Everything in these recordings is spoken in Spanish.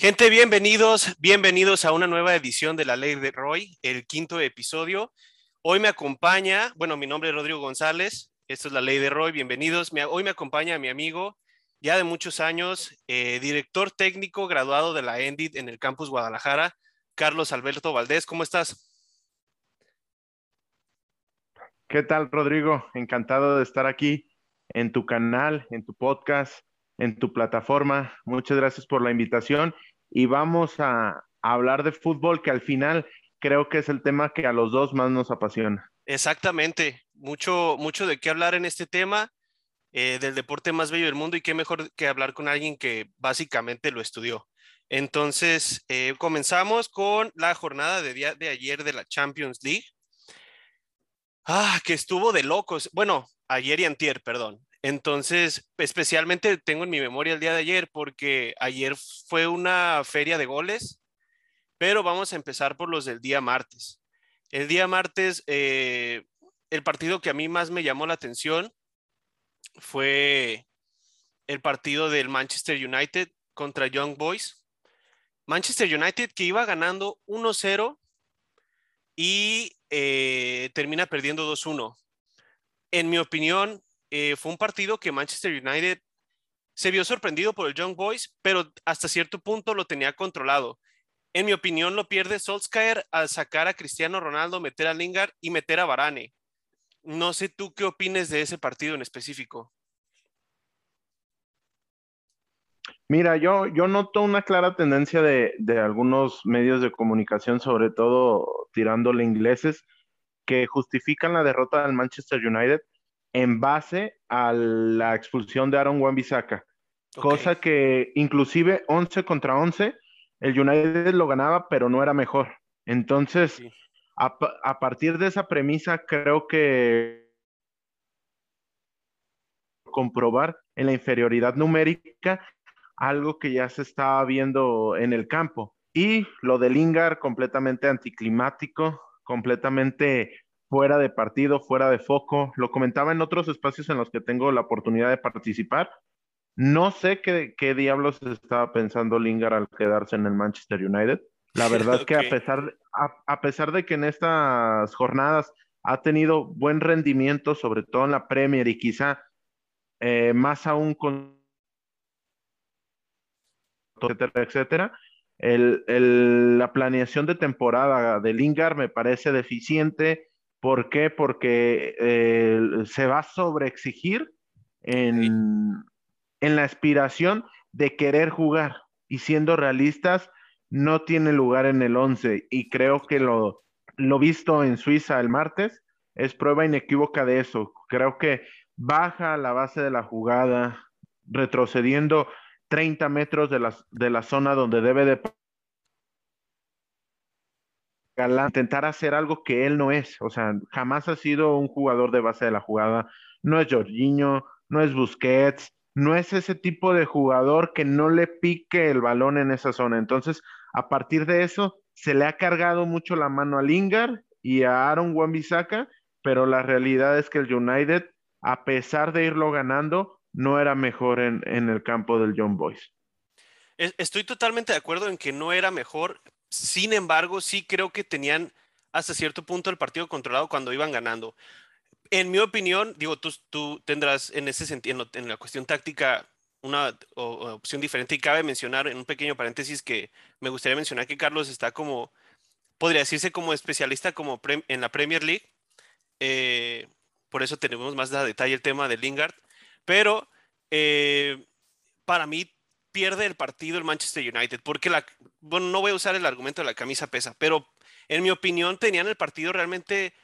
Gente, bienvenidos, bienvenidos a una nueva edición de La Ley de Roy, el quinto episodio. Hoy me acompaña, bueno, mi nombre es Rodrigo González, esto es La Ley de Roy, bienvenidos. Hoy me acompaña mi amigo, ya de muchos años, eh, director técnico graduado de la ENDIT en el campus Guadalajara, Carlos Alberto Valdés. ¿Cómo estás? ¿Qué tal, Rodrigo? Encantado de estar aquí en tu canal, en tu podcast, en tu plataforma. Muchas gracias por la invitación y vamos a, hablar de fútbol, que al final creo que es el tema que a los dos más nos apasiona. Exactamente, mucho, mucho de qué hablar en este tema, eh, del deporte más bello del mundo y qué mejor que hablar con alguien que básicamente lo estudió. Entonces, eh, comenzamos con la jornada de día de ayer de la Champions League. Ah, que estuvo de locos. Bueno, ayer y antier, perdón. Entonces, especialmente tengo en mi memoria el día de ayer porque ayer fue una feria de goles, pero vamos a empezar por los del día martes. El día martes, eh, el partido que a mí más me llamó la atención fue el partido del Manchester United contra Young Boys. Manchester United que iba ganando 1-0 y eh, termina perdiendo 2-1. En mi opinión, eh, fue un partido que Manchester United se vio sorprendido por el Young Boys, pero hasta cierto punto lo tenía controlado. En mi opinión, lo pierde Solskjaer al sacar a Cristiano Ronaldo, meter a Lingard y meter a Varane. No sé tú qué opines de ese partido en específico. Mira, yo, yo noto una clara tendencia de, de algunos medios de comunicación, sobre todo tirándole ingleses, que justifican la derrota del Manchester United en base a la expulsión de Aaron Wan-Bissaka. Cosa que inclusive 11 contra 11, el United lo ganaba, pero no era mejor. Entonces, a, a, partir de esa premisa, creo que comprobar en la inferioridad numérica algo que ya se estaba viendo en el campo. Y lo de Lingard completamente anticlimático, completamente fuera de partido, fuera de foco. Lo comentaba en otros espacios en los que tengo la oportunidad de participar. No sé qué, qué diablos estaba pensando Lingard al quedarse en el Manchester United. La verdad es que a pesar, a, pesar de que en estas jornadas ha tenido buen rendimiento, sobre todo en la Premier y quizá eh, más aún con etcétera, etcétera. El, el, la planeación de temporada de Lingard me parece deficiente ¿Por qué? Porque eh, se va a sobreexigir en, en la aspiración de querer jugar y siendo realistas, no tiene lugar en el 11 y creo que lo, lo visto en Suiza el martes es prueba inequívoca de eso. Creo que baja la base de la jugada, retrocediendo 30 metros de de la zona donde debe de intentar hacer algo que él no es. O sea, jamás ha sido un jugador de base de la jugada. No es Jorginho, no es Busquets, no es ese tipo de jugador que no le pique el balón en esa zona. Entonces, a partir de eso, se le ha cargado mucho la mano a Lingard y a Aaron Wan-Bissaka, pero la realidad es que el United, a pesar de irlo ganando, no era mejor en, en el campo del John Boys. Estoy totalmente de acuerdo en que no era mejor, sin embargo, sí creo que tenían hasta cierto punto el partido controlado cuando iban ganando. En mi opinión, digo, tú, tú tendrás en ese sentido, en la cuestión táctica, una opción diferente y cabe mencionar en un pequeño paréntesis que me gustaría mencionar que Carlos está como, podría decirse como especialista como en la Premier League. Eh, por eso tenemos más de detalle el tema de Lingard. Pero eh, para mí pierde el partido el Manchester United, porque la, bueno, no voy a usar el argumento de la camisa pesa, pero en mi opinión tenían el partido realmente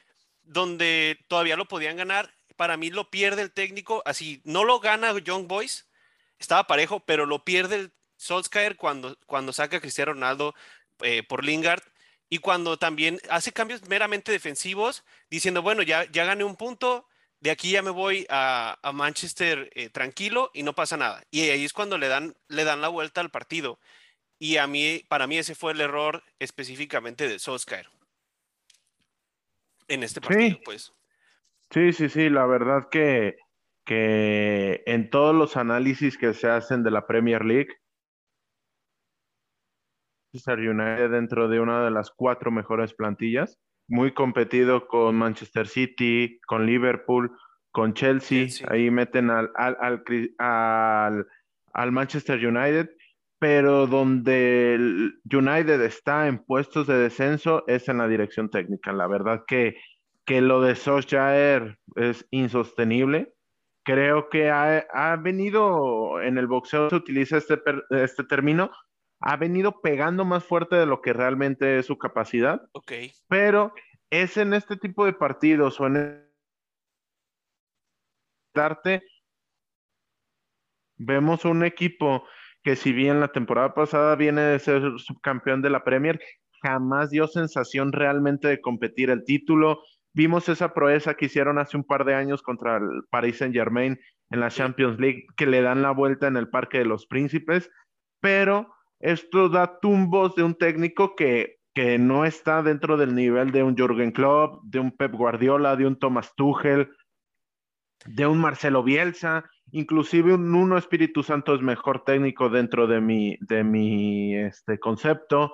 donde todavía lo podían ganar. Para mí lo pierde el técnico, así no lo gana Young Boys, estaba parejo, pero lo pierde el Solskjaer cuando, cuando saca a Cristiano Ronaldo eh, por Lingard y cuando también hace cambios meramente defensivos, diciendo, bueno, ya, ya gané un punto, de aquí ya me voy a, Manchester eh, tranquilo y no pasa nada. Y ahí es cuando le dan, le dan la vuelta al partido. Y a mí, para mí ese fue el error específicamente de Solskjaer. En este partido, sí. pues. Sí, sí, sí, la verdad que, que en todos los análisis que se hacen de la Premier League, Manchester United dentro de una de las cuatro mejores plantillas, muy competido con Manchester City, con Liverpool, con Chelsea, ahí meten al, al, al, al, Manchester United, pero donde el United está en puestos de descenso es en la dirección técnica. La verdad que, que lo de Solskjaer es insostenible. Creo que ha, ha venido, en el boxeo se utiliza este, este término, ha venido pegando más fuerte de lo que realmente es su capacidad. Ok. Pero es en este tipo de partidos o en darte vemos un equipo que si bien la temporada pasada viene de ser subcampeón de la Premier, jamás dio sensación realmente de competir el título. Vimos esa proeza que hicieron hace un par de años contra el Paris Saint Germain en la Champions League, que le dan la vuelta en el Parque de los Príncipes, pero esto da tumbos de un técnico que, que no está dentro del nivel de un Jürgen Klopp, de un Pep Guardiola, de un Thomas Tuchel, de un Marcelo Bielsa, inclusive un Uno Espíritu Santo es mejor técnico dentro de mi, de mi este, concepto.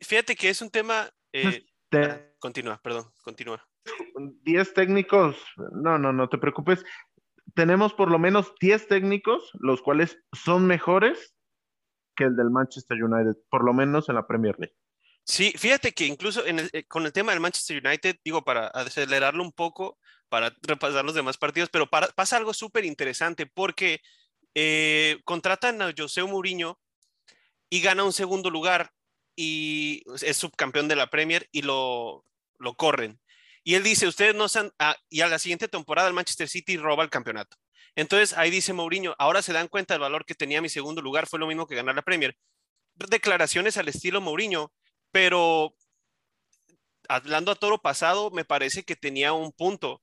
Fíjate que es un tema... Eh, continúa, perdón, continúa. Diez técnicos, no, no, no te preocupes. Tenemos por lo menos diez técnicos, los cuales son mejores el del Manchester United, por lo menos en la Premier League. Sí, fíjate que incluso eh, con el tema del Manchester United, digo, para acelerarlo un poco, para repasar los demás partidos, pero pasa algo súper interesante porque eh, contratan a José Mourinho y gana un segundo lugar y es subcampeón de la Premier y lo, lo corren. Y él dice, ustedes no están, ah, y a la siguiente temporada el Manchester City roba el campeonato. Entonces ahí dice Mourinho, ahora se dan cuenta del valor que tenía mi segundo lugar, fue lo mismo que ganar la Premier. Declaraciones al estilo Mourinho, pero hablando a toro pasado, me parece que tenía un punto.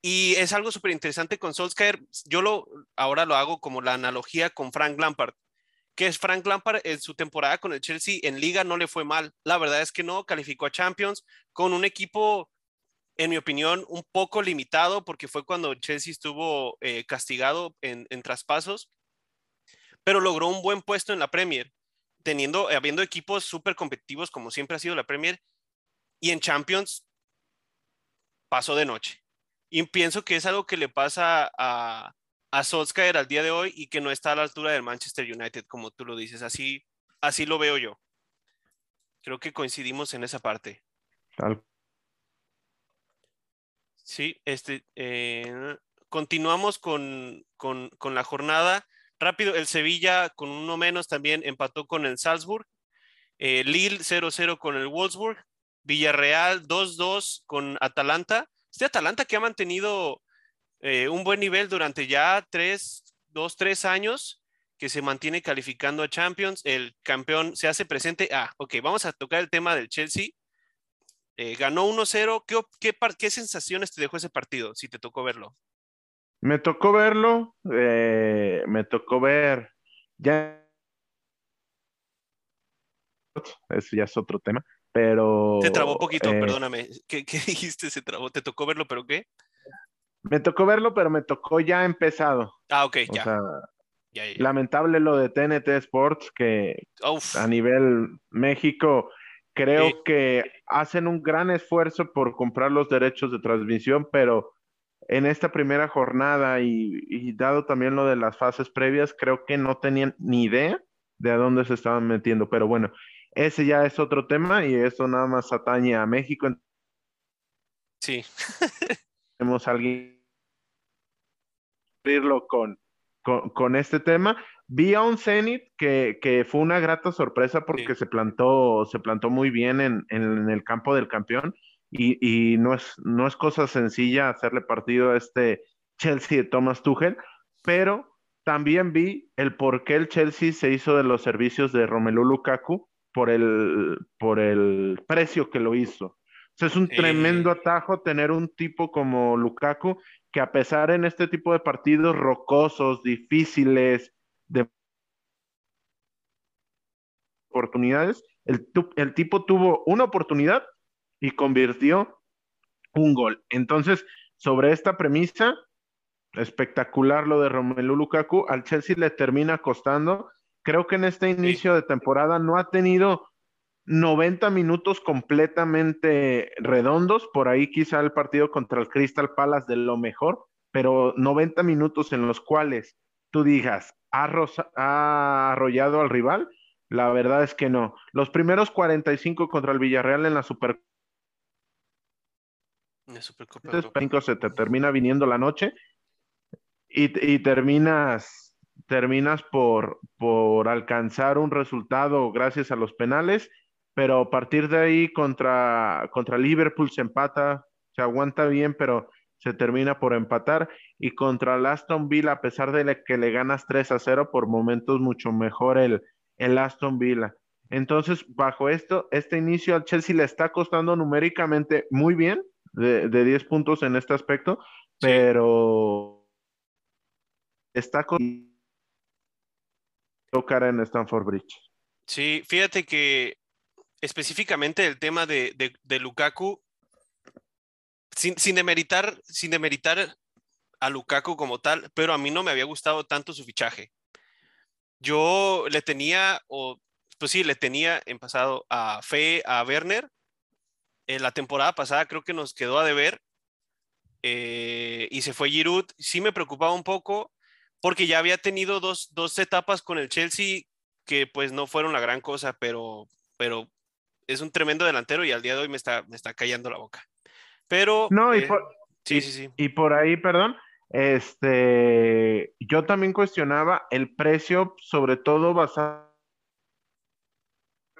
Y es algo súper interesante con Solskjaer. Yo lo, ahora lo hago como la analogía con Frank Lampard, que es Frank Lampard en su temporada con el Chelsea en liga no le fue mal. La verdad es que no, calificó a Champions con un equipo en mi opinión, un poco limitado porque fue cuando Chelsea estuvo eh, castigado en, traspasos, pero logró un buen puesto en la Premier, teniendo, habiendo equipos súper competitivos como siempre ha sido la Premier, y en Champions pasó de noche. Y pienso que es algo que le pasa a, a Solskjaer al día de hoy y que no está a la altura del Manchester United, como tú lo dices. Así, así lo veo yo. Creo que coincidimos en esa parte. Tal Sí, este, eh, continuamos con, con, con, la jornada. Rápido, el Sevilla con uno menos también empató con el Salzburg. Eh, Lille 0-0 con el Wolfsburg. Villarreal 2-2 con Atalanta. Este Atalanta que ha mantenido eh, un buen nivel durante ya tres, dos, tres años, que se mantiene calificando a Champions. El campeón se hace presente. Ah, ok, vamos a tocar el tema del Chelsea eh, ganó 1-0. ¿Qué, qué, sensaciones te dejó ese partido, si te tocó verlo? Me tocó verlo, eh, me tocó ver ya. Eso ya es otro tema, pero. Te trabó poquito, eh, perdóname. ¿Qué, ¿Qué, dijiste? ¿Se trabó? ¿Te tocó verlo, pero qué? Me tocó verlo, pero me tocó ya empezado. Ah, ok, ya. Lamentable lo de TNT Sports, que a nivel México Creo que hacen un gran esfuerzo por comprar los derechos de transmisión, pero en esta primera jornada y, dado también lo de las fases previas, creo que no tenían ni idea de a dónde se estaban metiendo. Pero bueno, ese ya es otro tema y eso nada más atañe a México. Sí. Tenemos a alguien con, con, con este tema. Vi a un Zenit que, que, fue una grata sorpresa porque se, plantó, se plantó muy bien en, en, el campo del campeón y, y, no, es, no es cosa sencilla hacerle partido a este Chelsea de Thomas Tuchel, pero también vi el por qué el Chelsea se hizo de los servicios de Romelu Lukaku por el, por el precio que lo hizo. es un tremendo atajo tener un tipo como Lukaku que a pesar en este tipo de partidos rocosos, difíciles, de oportunidades, el, el tipo tuvo una oportunidad y convirtió un gol. Entonces, sobre esta premisa, espectacular lo de Romelu Lukaku, al Chelsea le termina costando. Creo que en este inicio de temporada no ha tenido 90 minutos completamente redondos, por ahí quizá el partido contra el Crystal Palace de lo mejor, pero 90 minutos en los cuales tú digas, ha, ha arrollado al rival, la verdad es que no. Los primeros 45 contra el Villarreal en la Super Supercopa se te termina viniendo la noche y, terminas, terminas por, por alcanzar un resultado gracias a los penales, pero a partir de ahí contra, contra Liverpool se empata, se aguanta bien, pero se termina por empatar y contra el Aston Villa, a pesar de que le ganas 3 a 0, por momentos mucho mejor el, el Aston Villa. Entonces, bajo esto, este inicio al Chelsea le está costando numéricamente muy bien, de, de 10 puntos en este aspecto, pero está con cara en Stanford Bridge. Sí, fíjate que específicamente el tema de, de, Lukaku, sin, sin, demeritar, sin demeritar a Lukaku como tal, pero a mí no me había gustado tanto su fichaje. Yo le tenía, o pues sí, le tenía en pasado a Fe, a Werner. En la temporada pasada creo que nos quedó a deber eh, y se fue Giroud. Sí me preocupaba un poco porque ya había tenido dos, dos, etapas con el Chelsea que pues no fueron la gran cosa, pero, pero es un tremendo delantero y al día de hoy me está, me está callando la boca. Pero... No, y, eh, por, sí, sí, sí. y por ahí, perdón, este, yo también cuestionaba el precio, sobre todo basado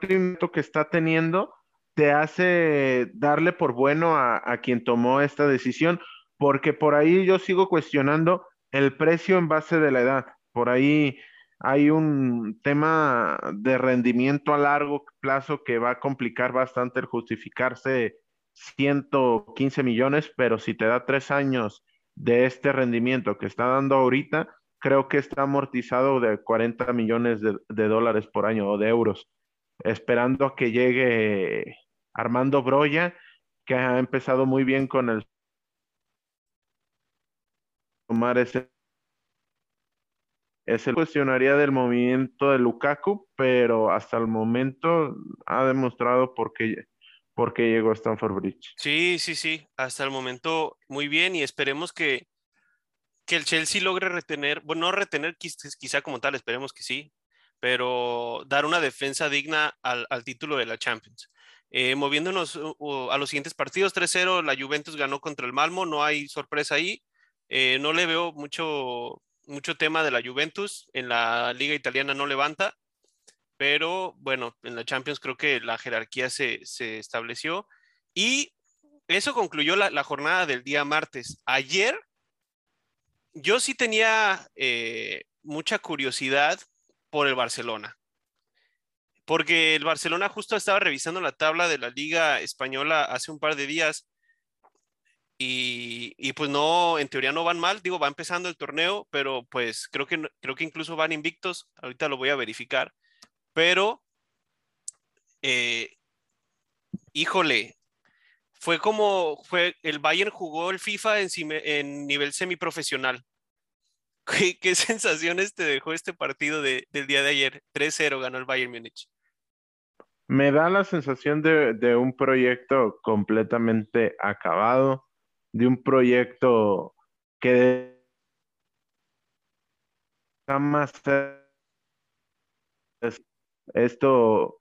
en que está teniendo, te hace darle por bueno a, a, quien tomó esta decisión, porque por ahí yo sigo cuestionando el precio en base de la edad. Por ahí hay un tema de rendimiento a largo plazo que va a complicar bastante el justificarse 115 millones, pero si te da tres años de este rendimiento que está dando ahorita, creo que está amortizado de 40 millones de, dólares por año o de euros, esperando a que llegue Armando Broya, que ha empezado muy bien con el tomar ese ese cuestionaría del movimiento de Lukaku, pero hasta el momento ha demostrado por qué, por qué llegó a Stanford Bridge. Sí, sí, sí, hasta el momento muy bien y esperemos que, que el Chelsea logre retener, bueno, no retener quizá como tal, esperemos que sí, pero dar una defensa digna al, título de la Champions. Eh, moviéndonos a los siguientes partidos, 3-0, la Juventus ganó contra el Malmo, no hay sorpresa ahí. Eh, no le veo mucho, mucho tema de la Juventus, en la liga italiana no levanta, pero bueno, en la Champions creo que la jerarquía se, estableció y eso concluyó la, jornada del día martes. Ayer yo sí tenía eh, mucha curiosidad por el Barcelona, porque el Barcelona justo estaba revisando la tabla de la liga española hace un par de días y, pues no, en teoría no van mal, digo, va empezando el torneo, pero pues creo que, creo que incluso van invictos, ahorita lo voy a verificar pero, eh, híjole, fue como, fue, el Bayern jugó el FIFA en, nivel semiprofesional. ¿Qué, ¿Qué, sensaciones te dejó este partido del día de ayer? 3-0 ganó el Bayern Múnich. Me da la sensación de, de, un proyecto completamente acabado, de un proyecto que está más esto,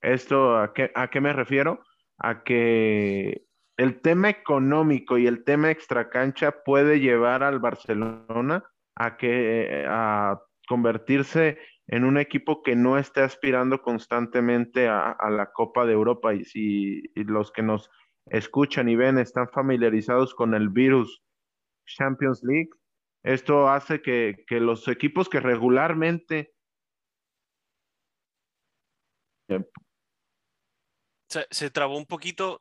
esto ¿a qué, ¿a qué me refiero? A que el tema económico y el tema extracancha puede llevar al Barcelona a que a convertirse en un equipo que no esté aspirando constantemente a, la Copa de Europa y si los que nos escuchan y ven están familiarizados con el virus Champions League, esto hace que, que los equipos que regularmente Se, trabó un poquito.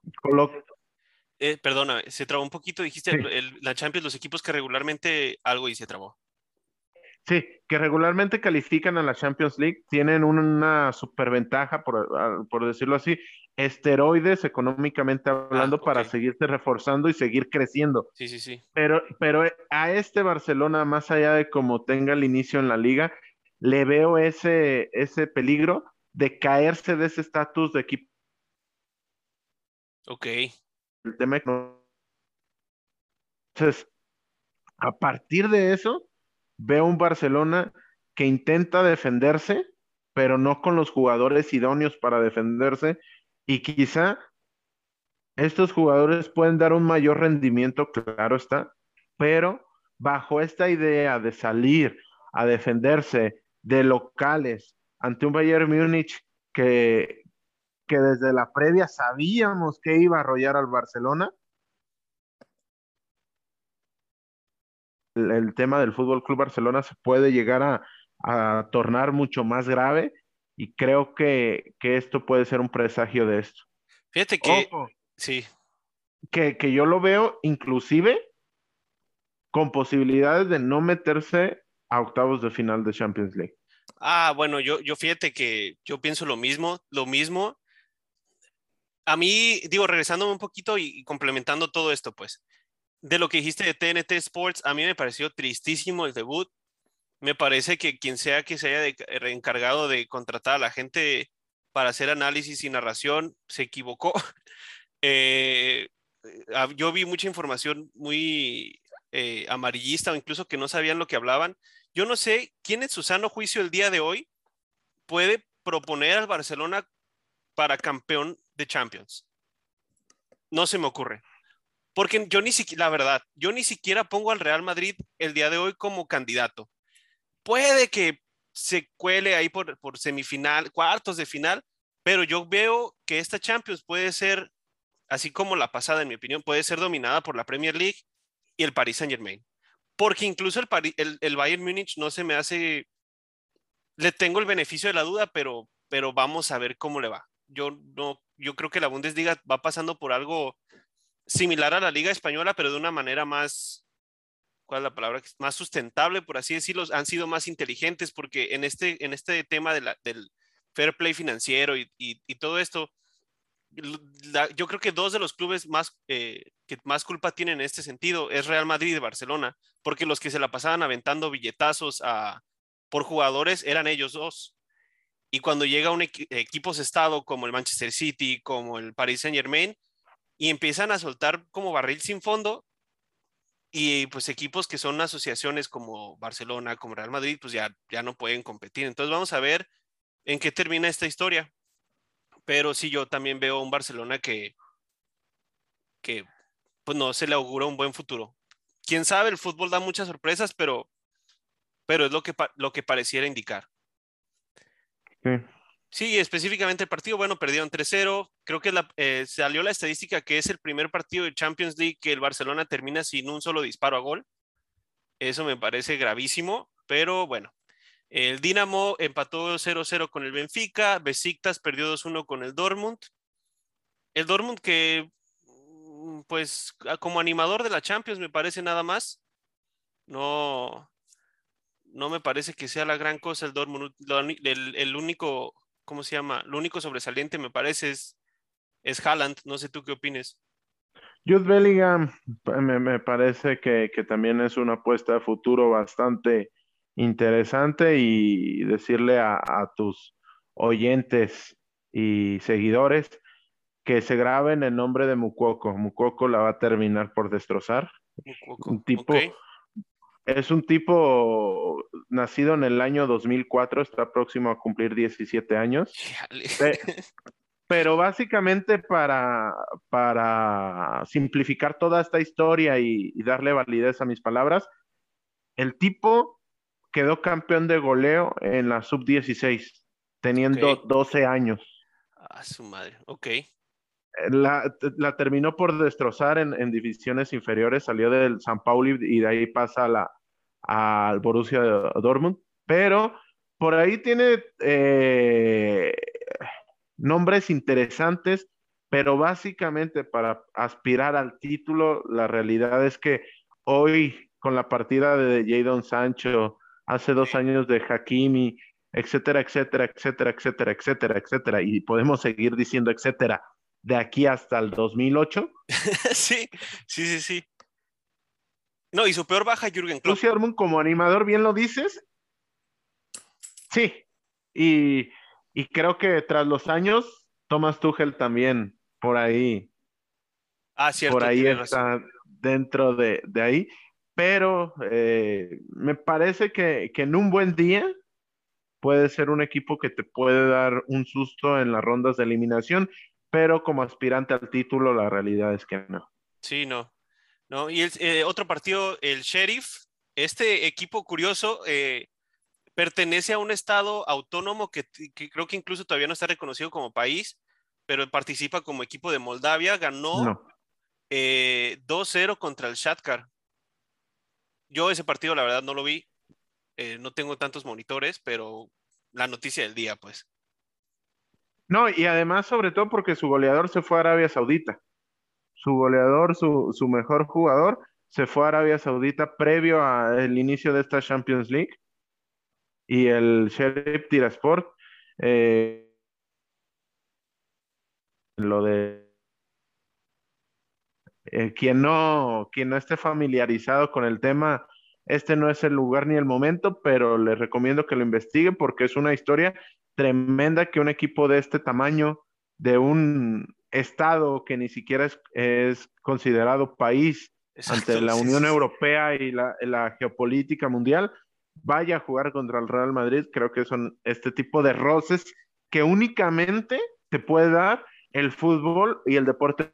Eh, perdona, se trabó un poquito, dijiste, la Champions, los equipos que regularmente algo y se trabó. Sí, que regularmente califican a la Champions League, tienen una superventaja, por, por decirlo así, esteroides económicamente ah, hablando para seguirse reforzando y seguir creciendo. Sí, sí, sí. Pero, pero a este Barcelona, más allá de cómo tenga el inicio en la liga, le veo ese, ese peligro de caerse de ese estatus de equipo. Ok. El tema Entonces, a partir de eso, veo un Barcelona que intenta defenderse, pero no con los jugadores idóneos para defenderse, y quizá estos jugadores pueden dar un mayor rendimiento, claro está, pero bajo esta idea de salir a defenderse de locales ante un Bayern Múnich que, que desde la previa sabíamos que iba a arrollar al Barcelona, el, tema del Fútbol Club Barcelona se puede llegar a, tornar mucho más grave y creo que, esto puede ser un presagio de esto. Fíjate que sí. Que, que yo lo veo inclusive con posibilidades de no meterse a octavos de final de Champions League. Ah, bueno, yo, yo fíjate que yo pienso lo mismo, lo mismo. A mí, digo, regresándome un poquito y complementando todo esto, pues, de lo que dijiste de TNT Sports, a mí me pareció tristísimo el debut. Me parece que quien sea que se haya encargado de contratar a la gente para hacer análisis y narración se equivocó. Eh, yo vi mucha información muy eh, amarillista o incluso que no sabían lo que hablaban. Yo no sé quién en su sano juicio el día de hoy puede proponer al Barcelona para campeón de Champions. No se me ocurre. Porque yo ni siquiera, la verdad, yo ni siquiera pongo al Real Madrid el día de hoy como candidato. Puede que se cuele ahí por, por semifinal, cuartos de final, pero yo veo que esta Champions puede ser, así como la pasada, en mi opinión, puede ser dominada por la Premier League y el Paris Saint Germain. Porque incluso el, el, el Bayern Múnich no se me hace, le tengo el beneficio de la duda, pero, pero vamos a ver cómo le va. Yo no, yo creo que la Bundesliga va pasando por algo similar a la Liga Española, pero de una manera más, ¿cuál es la palabra? Más sustentable, por así decirlo. Han sido más inteligentes porque en este, en este tema de la, del fair play financiero y, y, todo esto, yo creo que dos de los clubes más eh, que más culpa tienen en este sentido es Real Madrid y Barcelona, porque los que se la pasaban aventando billetazos a, por jugadores eran ellos dos. Y cuando llega un equipo estado como el Manchester City, como el Paris Saint Germain, y empiezan a soltar como barril sin fondo y pues equipos que son asociaciones como Barcelona, como Real Madrid, pues ya, ya no pueden competir. Entonces vamos a ver en qué termina esta historia. Pero sí, yo también veo un Barcelona que, que pues no se le augura un buen futuro. Quién sabe, el fútbol da muchas sorpresas, pero, pero es lo que, lo que pareciera indicar. Sí. Sí, específicamente el partido, bueno, perdieron 3-0. Creo que eh, salió la estadística que es el primer partido de Champions League que el Barcelona termina sin un solo disparo a gol. Eso me parece gravísimo, pero bueno. El Dinamo empató 0-0 con el Benfica, Besiktas perdió 2-1 con el Dortmund. El Dortmund que, pues, como animador de la Champions me parece nada más. No, no me parece que sea la gran cosa el Dortmund. el único ¿cómo se llama? Lo único sobresaliente me parece es, es Haaland. No sé tú qué opines. Jude Bellingham me, parece que, también es una apuesta de futuro bastante interesante y decirle a, tus oyentes y seguidores que se graben el nombre de Mukoko. Mukoko la va a terminar por destrozar. Un tipo, es un tipo nacido en el año 2004, está próximo a cumplir 17 años. Pero básicamente para, para simplificar toda esta historia y, darle validez a mis palabras, el tipo quedó campeón de goleo en la sub-16, teniendo 12 años. A su madre, ok. La, terminó por destrozar en, divisiones inferiores, salió del San Pauli y de ahí pasa la, al Borussia Dortmund, pero por ahí tiene eh, nombres interesantes, pero básicamente para aspirar al título, la realidad es que hoy con la partida de Jadon Sancho, hace dos años de Hakimi, etcétera, etcétera, etcétera, etcétera, etcétera, etcétera, y podemos seguir diciendo etcétera, de aquí hasta el 2008. sí, sí, sí, sí. No, y su peor baja Jürgen Klopp. Lucy como animador, bien lo dices. Sí, y, creo que tras los años, Thomas Tuchel también por ahí. Ah, cierto. Por ahí está dentro de, ahí. Pero eh, me parece que, que en un buen día puede ser un equipo que te puede dar un susto en las rondas de eliminación, pero como aspirante al título, la realidad es que no. Sí, no. no. Y el, eh, otro partido, el Sheriff, este equipo curioso, eh, pertenece a un estado autónomo que, creo que incluso todavía no está reconocido como país, pero participa como equipo de Moldavia, ganó 2-0 eh, contra el Shatkar. Yo ese partido la verdad no lo vi, no tengo tantos monitores, pero la noticia del día, pues. No, y además sobre todo porque su goleador se fue a Arabia Saudita. Su goleador, su, su mejor jugador, se fue a Arabia Saudita previo al inicio de esta Champions League y el Sheriff Tirasport, eh, lo de eh, quien no quien no esté familiarizado con el tema, este no es el lugar ni el momento, pero le recomiendo que lo investigue porque es una historia tremenda que un equipo de este tamaño, de un estado que ni siquiera es, considerado país ante la Unión Europea y la, la geopolítica mundial, vaya a jugar contra el Real Madrid, creo que son este tipo de roces que únicamente te puede dar el fútbol y el deporte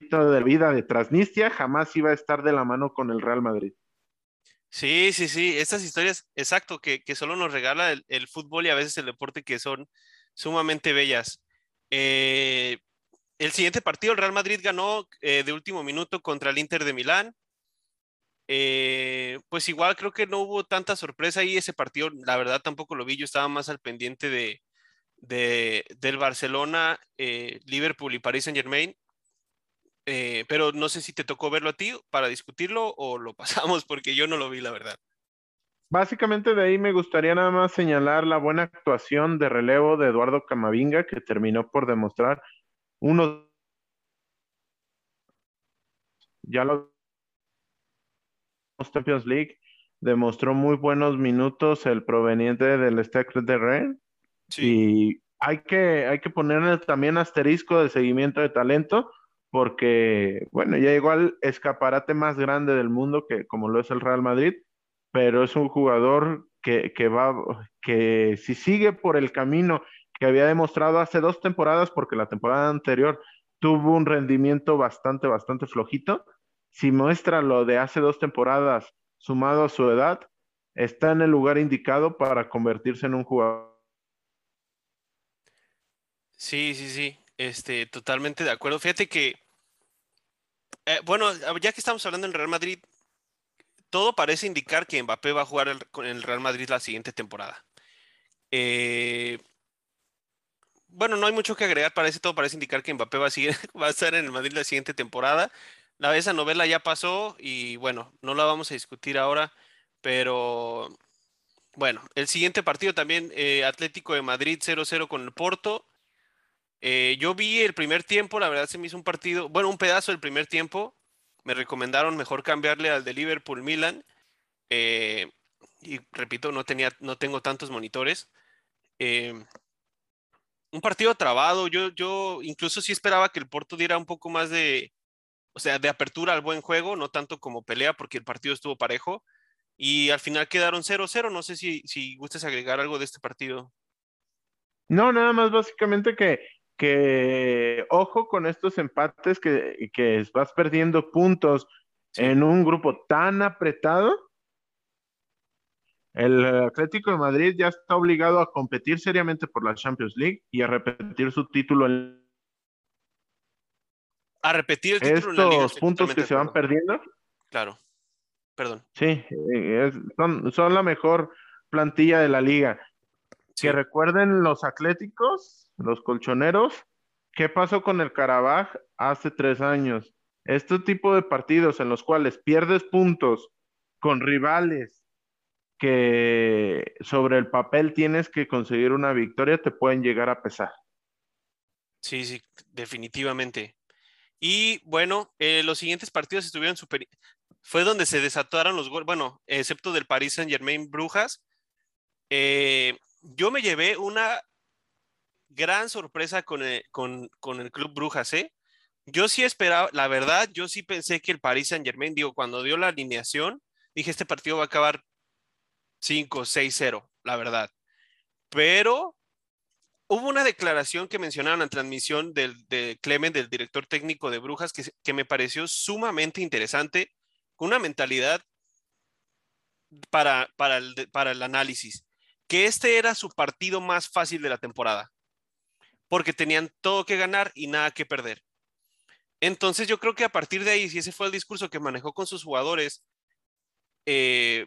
de vida de Transnistria jamás iba a estar de la mano con el Real Madrid. Sí, sí, sí, estas historias, exacto, que, solo nos regala el, fútbol y a veces el deporte que son sumamente bellas. Eh, el siguiente partido, el Real Madrid ganó eh, de último minuto contra el Inter de Milán. Eh, pues igual creo que no hubo tanta sorpresa ahí ese partido, la verdad tampoco lo vi, yo estaba más al pendiente de, del Barcelona, Liverpool y Paris Saint Germain, eh, pero no sé si te tocó verlo a ti para discutirlo o lo pasamos porque yo no lo vi, la verdad. Básicamente de ahí me gustaría nada más señalar la buena actuación de relevo de Eduardo Camavinga, que terminó por demostrar uno... Ya lo Champions League demostró muy buenos minutos el proveniente del Stade de Rennes. Y hay que, hay que ponerle también asterisco de seguimiento de talento, porque, bueno, ya llegó al escaparate más grande del mundo, que como lo es el Real Madrid, pero es un jugador que, que va, que si sigue por el camino que había demostrado hace dos temporadas, porque la temporada anterior tuvo un rendimiento bastante, bastante flojito, si muestra lo de hace dos temporadas sumado a su edad, está en el lugar indicado para convertirse en un jugador. Sí, sí, sí, este, totalmente de acuerdo. Fíjate que, eh, bueno, ya que estamos hablando del Real Madrid, todo parece indicar que Mbappé va a jugar con el Real Madrid la siguiente temporada. Eh, bueno, no hay mucho que agregar, parece todo parece indicar que Mbappé va a, seguir, va a estar en el Madrid la siguiente temporada la, esa novela ya pasó y bueno, no la vamos a discutir ahora, pero bueno, el siguiente partido también, eh, Atlético de Madrid 0-0 con el Porto. Eh, yo vi el primer tiempo, la verdad se me hizo un partido, bueno, un pedazo del primer tiempo. Me recomendaron mejor cambiarle al de Liverpool Milan. Eh, y repito, no, tenía, no tengo tantos monitores. un partido trabado, yo, yo incluso sí esperaba que el Porto diera un poco más de, o sea, de apertura al buen juego, no tanto como pelea, porque el partido estuvo parejo. Y al final quedaron 0-0. No sé si, si gustes agregar algo de este partido. No, nada más básicamente que, que ojo con estos empates que, que vas perdiendo puntos en un grupo tan apretado. El Atlético de Madrid ya está obligado a competir seriamente por la Champions League y a repetir su título en a repetir el título Estos en la puntos que se van perdiendo. Claro, perdón. Sí, eh, son, la mejor plantilla de la liga. Que recuerden los atléticos, los colchoneros, ¿qué pasó con el Carabaj hace tres años? Este tipo de partidos en los cuales pierdes puntos con rivales que sobre el papel tienes que conseguir una victoria, te pueden llegar a pesar. Sí, sí, definitivamente. Y bueno, eh, los siguientes partidos estuvieron super, fue donde se desataron los goles, bueno, excepto del Paris Saint Germain Brujas. Eh, yo me llevé una gran sorpresa con el, con, el Club Brujas, ¿eh? Yo sí esperaba, la verdad, yo sí pensé que el Paris Saint Germain, digo, cuando dio la alineación, dije, este partido va a acabar 5, 6, 0, la verdad. Pero hubo una declaración que mencionaron en la transmisión de Clement, del director técnico de Brujas, que, me pareció sumamente interesante, con una mentalidad para, el, para el análisis, que este era su partido más fácil de la temporada, porque tenían todo que ganar y nada que perder. Entonces yo creo que a partir de ahí, si ese fue el discurso que manejó con sus jugadores, eh,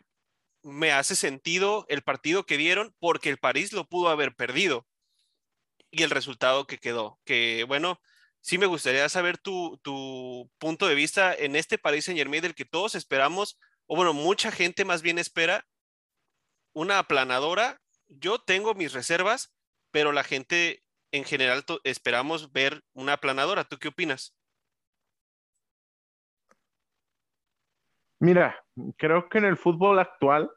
me hace sentido el partido que dieron porque el París lo pudo haber perdido y el resultado que quedó. Que bueno, sí me gustaría saber tu, tu punto de vista en este París Saint Germain del que todos esperamos, o bueno, mucha gente más bien espera una aplanadora. Yo tengo mis reservas, pero la gente en general esperamos ver una aplanadora. ¿Tú qué opinas? Mira, creo que en el fútbol actual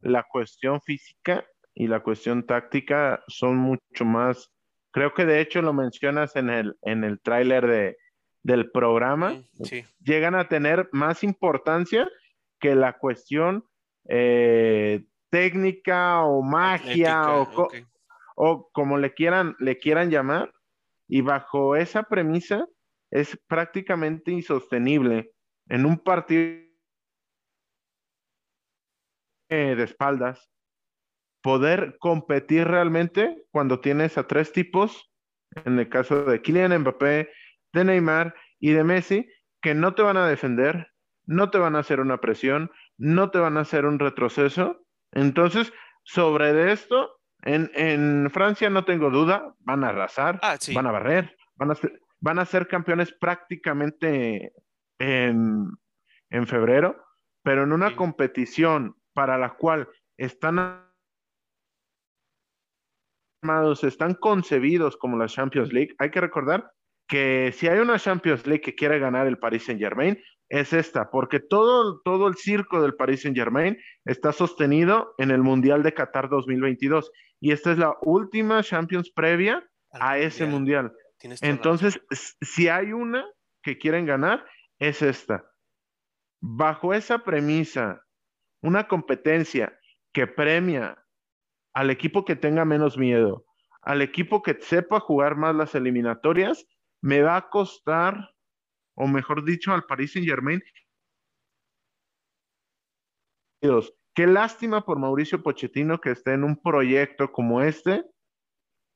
la cuestión física y la cuestión táctica son mucho más, creo que de hecho lo mencionas en el, en el tráiler de, del programa, Sí. llegan a tener más importancia que la cuestión eh, técnica o magia Atlética, o. o como le quieran, le quieran llamar, y bajo esa premisa es prácticamente insostenible en un partido de espaldas poder competir realmente cuando tienes a tres tipos, en el caso de Kylian Mbappé, de Neymar y de Messi, que no te van a defender, no te van a hacer una presión, no te van a hacer un retroceso. Entonces, sobre esto, en, en Francia no tengo duda, van a arrasar, Ah, sí. van a barrer, van a ser, van a ser campeones prácticamente en, en febrero, pero en una Sí. competición para la cual están armados, están concebidos como la Champions League, hay que recordar que si hay una Champions League que quiere ganar el Paris Saint Germain, es esta, porque todo, todo el circo del Paris Saint Germain está sostenido en el Mundial de Qatar 2022 y esta es la última Champions previa a ese mundial. Entonces, si hay una que quieren ganar, es esta. Bajo esa premisa, una competencia que premia al equipo que tenga menos miedo, al equipo que sepa jugar más las eliminatorias, me va a costar, o mejor dicho, al Paris Saint-Germain. Qué lástima por Mauricio Pochettino que esté en un proyecto como este,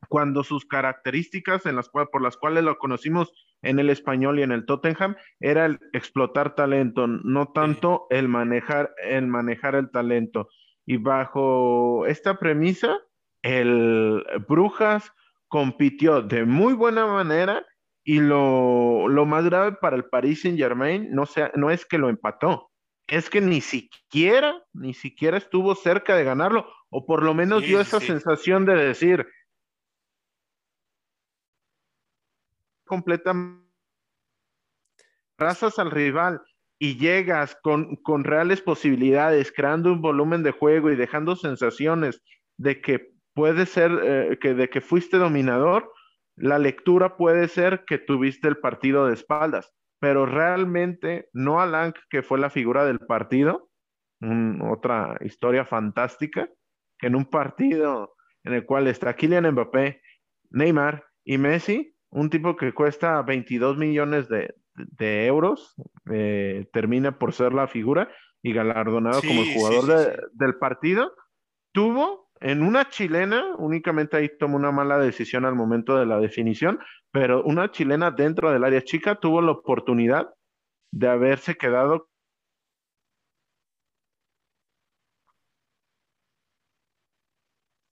cuando sus características en las por las cuales lo conocimos en el español y en el Tottenham era el explotar talento, no tanto el manejar, el manejar el talento. Y bajo esta premisa, el Brujas compitió de muy buena manera y lo, lo más grave para el Paris Saint-Germain no, sea, no es que lo empató, es que ni siquiera, ni siquiera estuvo cerca de ganarlo, o por lo menos Sí, dio esa sí. sensación de decir, completamente razas al rival y llegas con, con reales posibilidades, creando un volumen de juego y dejando sensaciones de que puede ser, eh, que de que fuiste dominador, la lectura puede ser que tuviste el partido de espaldas, pero realmente no Alan, que fue la figura del partido, un- otra historia fantástica, que en un partido en el cual está Kylian Mbappé, Neymar y Messi, un tipo que cuesta 22 millones de, de euros, eh, termina por ser la figura y galardonado Sí, como el jugador sí, de- sí. del partido, tuvo en una chilena, únicamente ahí tomó una mala decisión al momento de la definición, pero una chilena dentro del área chica tuvo la oportunidad de haberse quedado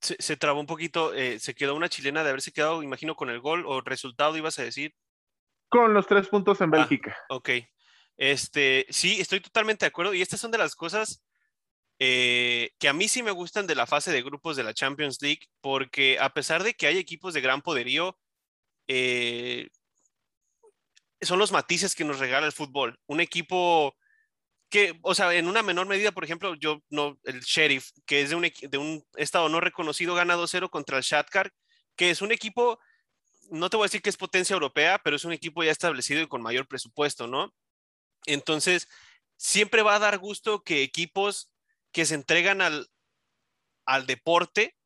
Se, se trabó un poquito, eh, se quedó una chilena de haberse quedado, imagino, con el gol o resultado, ibas a decir. con los tres puntos en Ah, Bélgica. Ok. Este, sí, estoy totalmente de acuerdo. Y estas son de las cosas eh, que a mí sí me gustan de la fase de grupos de la Champions League, porque a pesar de que hay equipos de gran poderío, eh, son los matices que nos regala el fútbol. Un equipo que, o sea, en una menor medida, por ejemplo, yo no, el Sheriff, que es de un, de un estado no reconocido, gana 2-0 contra el Shatkar, que es un equipo, no te voy a decir que es potencia europea, pero es un equipo ya establecido y con mayor presupuesto, ¿no? Entonces, siempre va a dar gusto que equipos que se entregan al, al deporte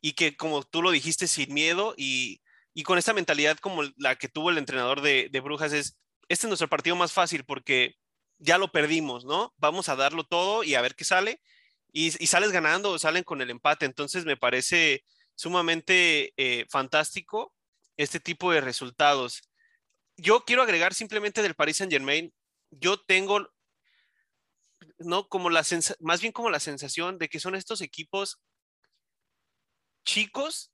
y que, como tú lo dijiste, sin miedo y, y con esta mentalidad como la que tuvo el entrenador de, de Brujas, es, este es nuestro partido más fácil porque ya lo perdimos, ¿no? Vamos a darlo todo y a ver qué sale. Y, sales ganando o salen con el empate. Entonces me parece sumamente eh, fantástico este tipo de resultados. Yo quiero agregar simplemente del Paris Saint Germain. Yo tengo, no como la más bien como la sensación de que son estos equipos chicos,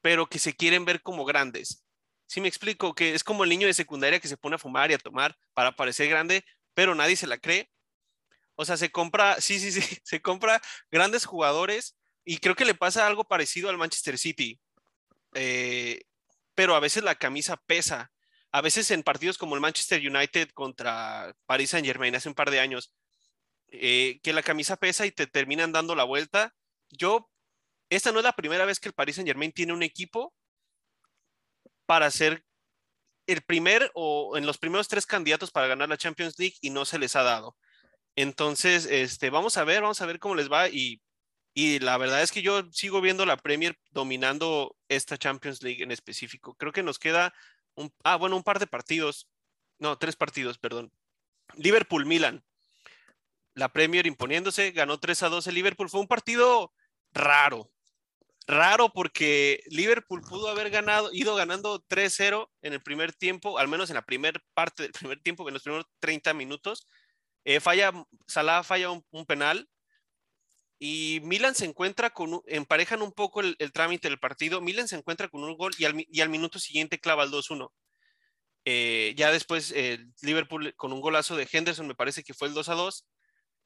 pero que se quieren ver como grandes. Sí me explico, que es como el niño de secundaria que se pone a fumar y a tomar para parecer grande, pero nadie se la cree. O sea, se compra, sí, sí, sí, se compra grandes jugadores y creo que le pasa algo parecido al Manchester City. Eh, pero a veces la camisa pesa. A veces en partidos como el Manchester United contra Paris Saint Germain hace un par de años, eh, que la camisa pesa y te terminan dando la vuelta. Yo, esta no es la primera vez que el Paris Saint Germain tiene un equipo para ser el primer o en los primeros tres candidatos para ganar la Champions League y no se les ha dado. Entonces, este, vamos a ver, vamos a ver cómo les va y, y la verdad es que yo sigo viendo la Premier dominando esta Champions League en específico. Creo que nos queda un, ah, bueno, un par de partidos, no, tres partidos, perdón. Liverpool-Milan. La Premier imponiéndose, ganó 3 a 2 el Liverpool. Fue un partido raro, raro porque Liverpool pudo haber ganado, ido ganando 3-0 en el primer tiempo, al menos en la primera parte del primer tiempo, en los primeros 30 minutos. Eh, falla, Salah falla un, penal y Milan se encuentra con, emparejan un poco el, trámite del partido. Milan se encuentra con un gol y al, minuto siguiente clava el 2-1. Eh, ya después Liverpool con un golazo de Henderson, me parece que fue el 2-2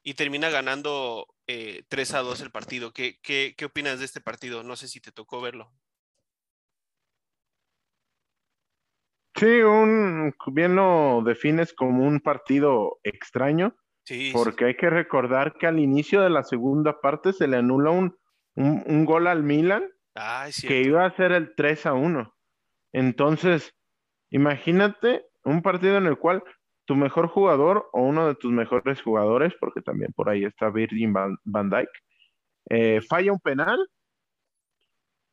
y termina ganando 3 eh, a 2 el partido. ¿Qué, ¿Qué, qué, opinas de este partido? No sé si te tocó verlo. Sí, un, bien lo defines como un partido extraño, sí, porque hay que recordar que al inicio de la segunda parte se le anula un, un, gol al Milan que iba a ser el 3 a 1. Entonces, imagínate un partido en el cual tu mejor jugador o uno de tus mejores jugadores, porque también por ahí está Virgin Van, Dyke, eh, falla un penal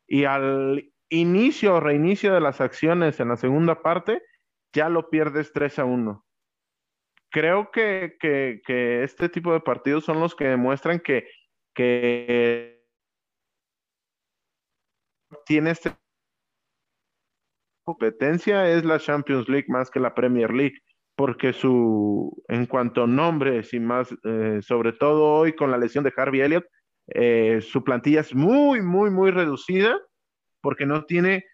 y al inicio o reinicio de las acciones en la segunda parte, ya lo pierdes 3 a 1. Creo que, este tipo de partidos son los que demuestran que, que tiene este competencia es la Champions League más que la Premier League porque su, en cuanto a nombres y más, eh, sobre todo hoy con la lesión de Harvey Elliott, eh, su plantilla es muy, muy, muy reducida, porque no tiene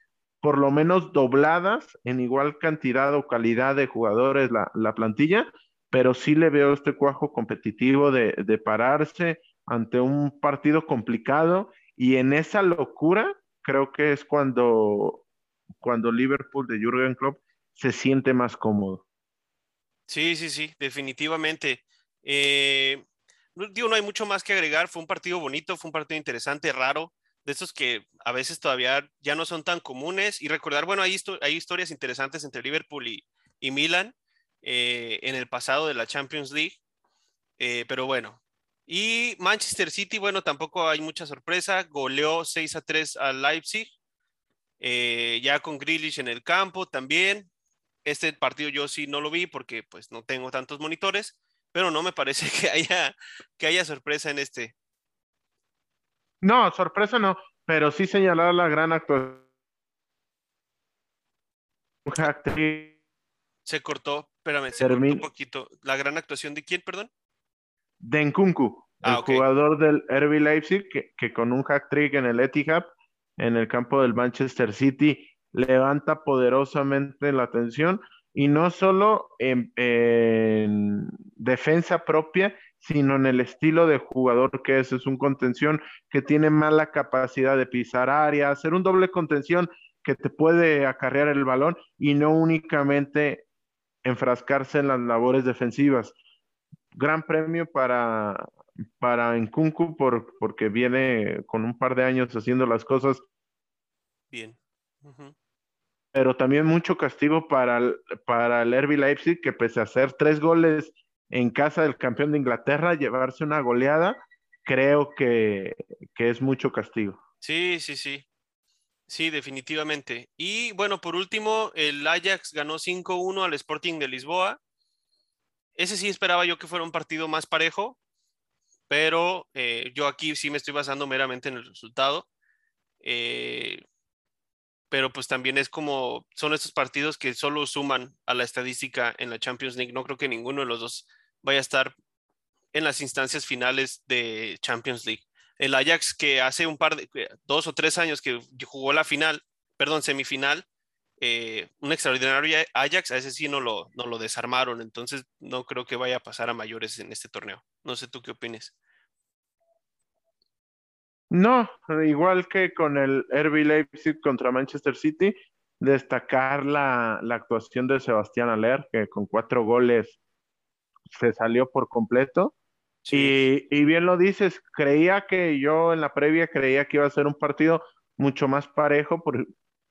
por lo menos dobladas en igual cantidad o calidad de jugadores la, la plantilla, pero sí le veo este cuajo competitivo de, pararse ante un partido complicado y en esa locura creo que es cuando, cuando Liverpool de Jürgen Klopp se siente más cómodo. Sí, sí, sí, definitivamente. Eh, digo, no hay mucho más que agregar. Fue un partido bonito, fue un partido interesante, raro, de esos que a veces todavía ya no son tan comunes. Y recordar, bueno, hay, hay historias interesantes entre Liverpool y, y Milan eh, en el pasado de la Champions League. Eh, pero bueno. Y Manchester City, bueno, tampoco hay mucha sorpresa. Goleó 6 a 3 al Leipzig. ya con Grealish en el campo también. Este partido yo sí no lo vi porque pues no tengo tantos monitores, pero no me parece que haya, que haya sorpresa en este. No, sorpresa no, pero sí señalar la gran actuación. Se cortó, espérame, se cortó un poquito. ¿La gran actuación de quién, perdón? De Nkunku, ah, el jugador del RB Leipzig, que, que, con un hack trick en el Etihad, en el campo del Manchester City, levanta poderosamente la atención y no solo en, defensa propia, sino en el estilo de jugador que es. Es un contención que tiene mala capacidad de pisar área, hacer un doble contención que te puede acarrear el balón y no únicamente enfrascarse en las labores defensivas. gran premio para, para Nkunku por, porque viene con un par de años haciendo las cosas bien. Pero también mucho castigo para el, para el Leipzig, que pese a hacer tres goles en casa del campeón de Inglaterra, llevarse una goleada, creo que, que es mucho castigo. Sí, sí, sí. Sí, definitivamente. Y bueno, por último, el Ajax ganó 5-1 al Sporting de Lisboa. Ese sí esperaba yo que fuera un partido más parejo, pero eh, yo aquí sí me estoy basando meramente en el resultado. Eh, pero pues también es como, son estos partidos que solo suman a la estadística en la Champions League. No creo que ninguno de los dos vaya a estar en las instancias finales de Champions League. El Ajax que hace un par de, dos o tres años que jugó la final, perdón, semifinal, eh, un extraordinario Ajax, a ese sí no lo, no lo desarmaron, entonces no creo que vaya a pasar a mayores en este torneo. No sé tú qué opines. No, igual que con el RB Leipzig contra Manchester City, destacar la, actuación de Sebastián Aller, que con cuatro goles se salió por completo. Y, y, bien lo dices, creía que yo en la previa creía que iba a ser un partido mucho más parejo por,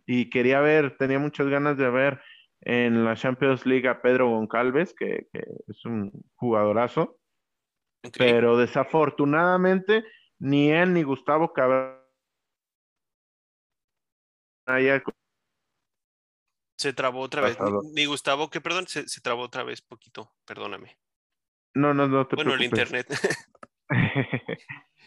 y quería ver, tenía muchas ganas de ver en la Champions League a Pedro Goncalves, que, que es un jugadorazo, pero desafortunadamente ni él ni Gustavo Cabral se trabó otra vez. Ni, Gustavo, que perdón, se, trabó otra vez poquito, perdóname. No, no, no te Bueno, el internet.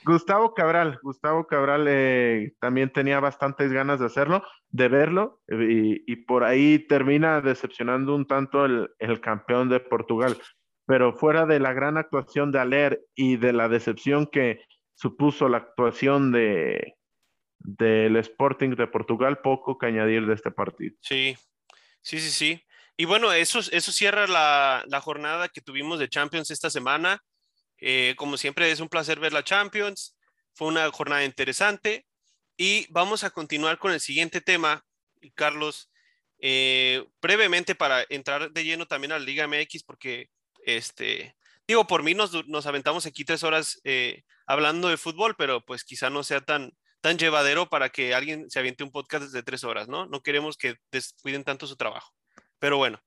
Gustavo Cabral, Gustavo Cabral eh, también tenía bastantes ganas de hacerlo, de verlo, y, por ahí termina decepcionando un tanto el, el, campeón de Portugal. Pero fuera de la gran actuación de Aler y de la decepción que supuso la actuación de del Sporting de Portugal, poco que añadir de este partido. Sí, sí, sí, sí. Y bueno, eso, eso cierra la, la jornada que tuvimos de Champions esta semana. Eh, como siempre, es un placer ver la Champions. Fue una jornada interesante. Y vamos a continuar con el siguiente tema, Carlos. Eh, brevemente para entrar de lleno también a la Liga MX, porque este, digo, por mí nos, nos aventamos aquí tres horas eh, hablando de fútbol, pero pues quizá no sea tan, tan llevadero para que alguien se aviente un podcast de tres horas, ¿no? No queremos que descuiden tanto su trabajo. Pero bueno,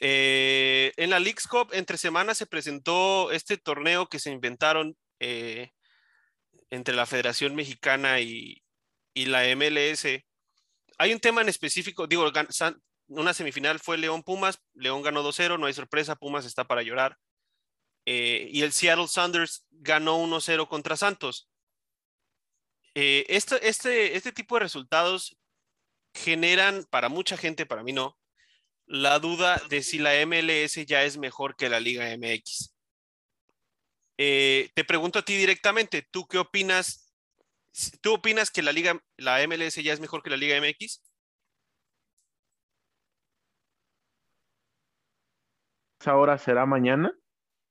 eh, en la League's Cup entre semanas se presentó este torneo que se inventaron eh, entre la Federación Mexicana y, y, la MLS. Hay un tema en específico, digo, una semifinal fue León Pumas, León ganó 2-0, no hay sorpresa, Pumas está para llorar. Eh, y el Seattle Sounders ganó 1-0 contra Santos. Este, este, este tipo de resultados generan para mucha gente, para mí no, la duda de si la MLS ya es mejor que la Liga MX. Eh, te pregunto a ti directamente, ¿tú qué opinas? ¿Tú opinas que la Liga, la MLS ya es mejor que la Liga MX? Ahora será mañana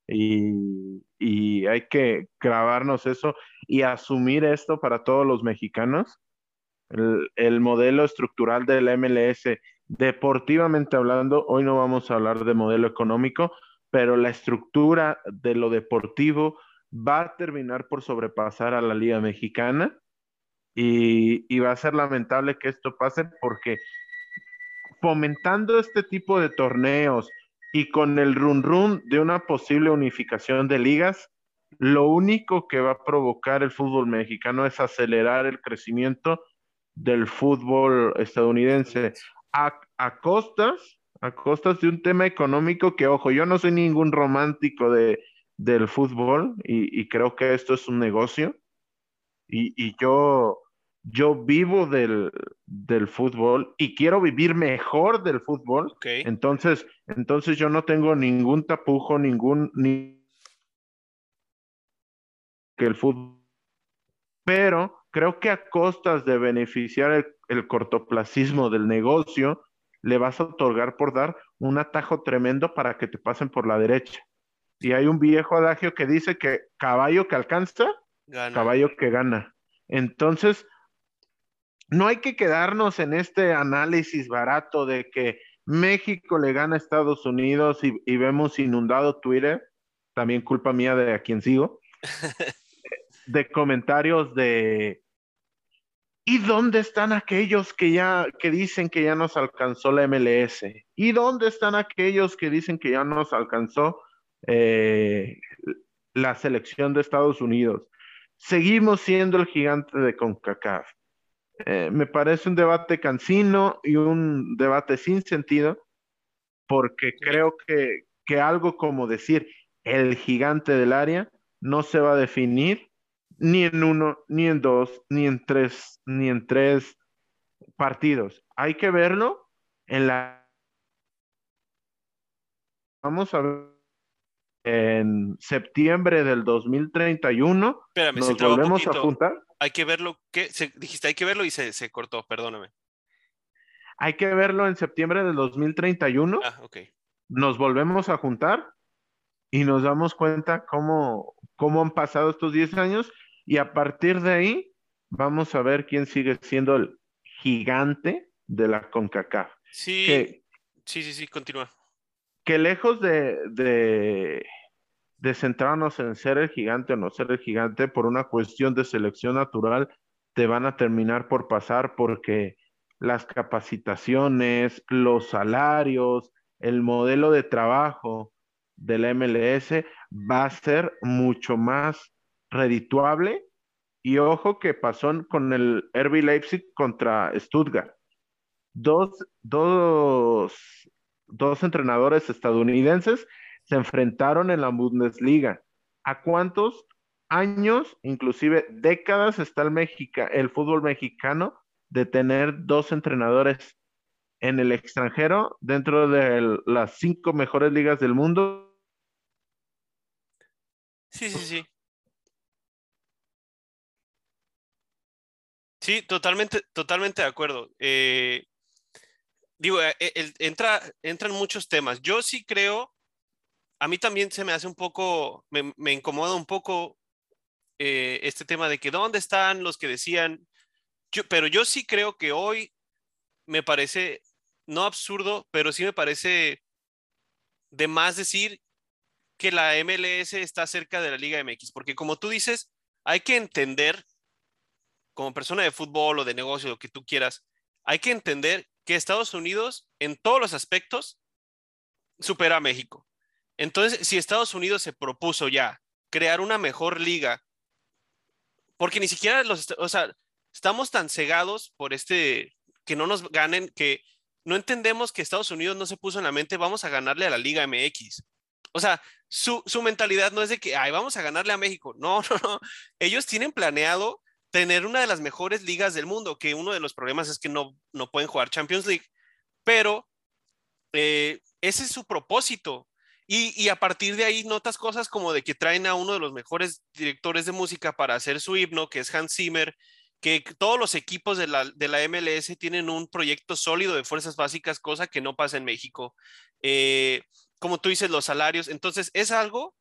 y, hay que grabarnos eso y asumir esto para todos los mexicanos. El, modelo estructural del MLS, deportivamente hablando, hoy no vamos a hablar de modelo económico, pero la estructura de lo deportivo va a terminar por sobrepasar a la Liga Mexicana y, va a ser lamentable que esto pase porque fomentando este tipo de torneos, y con el run run de una posible unificación de ligas, lo único que va a provocar el fútbol mexicano es acelerar el crecimiento del fútbol estadounidense a, costas, a costas de un tema económico que, ojo, yo no soy ningún romántico de, del fútbol y, creo que esto es un negocio y, y yo yo vivo del, fútbol y quiero vivir mejor del fútbol. Entonces, entonces yo no tengo ningún tapujo, ningún ni que el fútbol. Pero creo que a costas de beneficiar el, el cortoplacismo del negocio, le vas a otorgar por dar un atajo tremendo para que te pasen por la derecha. Y hay un viejo adagio que dice que caballo que alcanza, caballo que gana. Entonces, no hay que quedarnos en este análisis barato de que México le gana a Estados Unidos y, vemos inundado Twitter. también culpa mía de a quien sigo, de comentarios de ¿Y dónde están aquellos que ya que dicen que ya nos alcanzó la MLS? ¿Y dónde están aquellos que dicen que ya nos alcanzó eh, la selección de Estados Unidos? Seguimos siendo el gigante de CONCACAF. Eh, me parece un debate cansino y un debate sin sentido, porque creo que, que algo como decir el gigante del área no se va a definir ni en uno, ni en dos, ni en tres, ni en tres partidos. Hay que verlo en la... Vamos a ver en septiembre del 2031. Espérame, nos volvemos a juntar. Hay que verlo, ¿qué? dijiste, hay que verlo y se, se, cortó, perdóname. Hay que verlo en septiembre del 2031. Ah, ok. Nos volvemos a juntar y nos damos cuenta cómo, cómo han pasado estos 10 años y a partir de ahí, vamos a ver quién sigue siendo el gigante de la CONCACAF. Sí, sí, sí, sí, continúa. Que lejos de, de, de centrarnos en ser el gigante o no ser el gigante por una cuestión de selección natural, te van a terminar por pasar porque las capacitaciones, los salarios, el modelo de trabajo de la MLS va a ser mucho más redituable. Y ojo que pasó con el RB Leipzig contra Stuttgart. Dos, dos, dos entrenadores estadounidenses se enfrentaron en la Bundesliga. ¿A cuántos años, inclusive décadas, está el, Mexica, el fútbol mexicano de tener dos entrenadores en el extranjero dentro de las cinco mejores ligas del mundo? Sí, sí, sí. Sí, totalmente, totalmente de acuerdo. Eh, digo, eh, eh, entra, entran muchos temas. Yo sí creo, a mí también se me hace un poco, me, incomoda un poco este tema de que dónde están los que decían, yo, pero yo sí creo que hoy me parece, no absurdo, pero sí me parece de más decir que la MLS está cerca de la Liga MX, porque como tú dices, hay que entender como persona de fútbol o de negocio, lo que tú quieras, hay que entender que Estados Unidos en todos los aspectos supera a México. Entonces, si Estados Unidos se propuso ya crear una mejor liga, porque ni siquiera los, o sea, estamos tan cegados por este, que no nos ganen, que no entendemos que Estados Unidos no se puso en la mente, vamos a ganarle a la Liga MX. O sea, su, su mentalidad no es de que, ay, vamos a ganarle a México. No, no, no. Ellos tienen planeado tener una de las mejores ligas del mundo, que uno de los problemas es que no, no pueden jugar Champions League, pero eh, ese es su propósito. Y, a partir de ahí notas cosas como de que traen a uno de los mejores directores de música para hacer su himno, que es Hans Zimmer, que todos los equipos de la, de la MLS tienen un proyecto sólido de fuerzas básicas, cosa que no pasa en México. Eh, como tú dices, los salarios. Entonces, es algo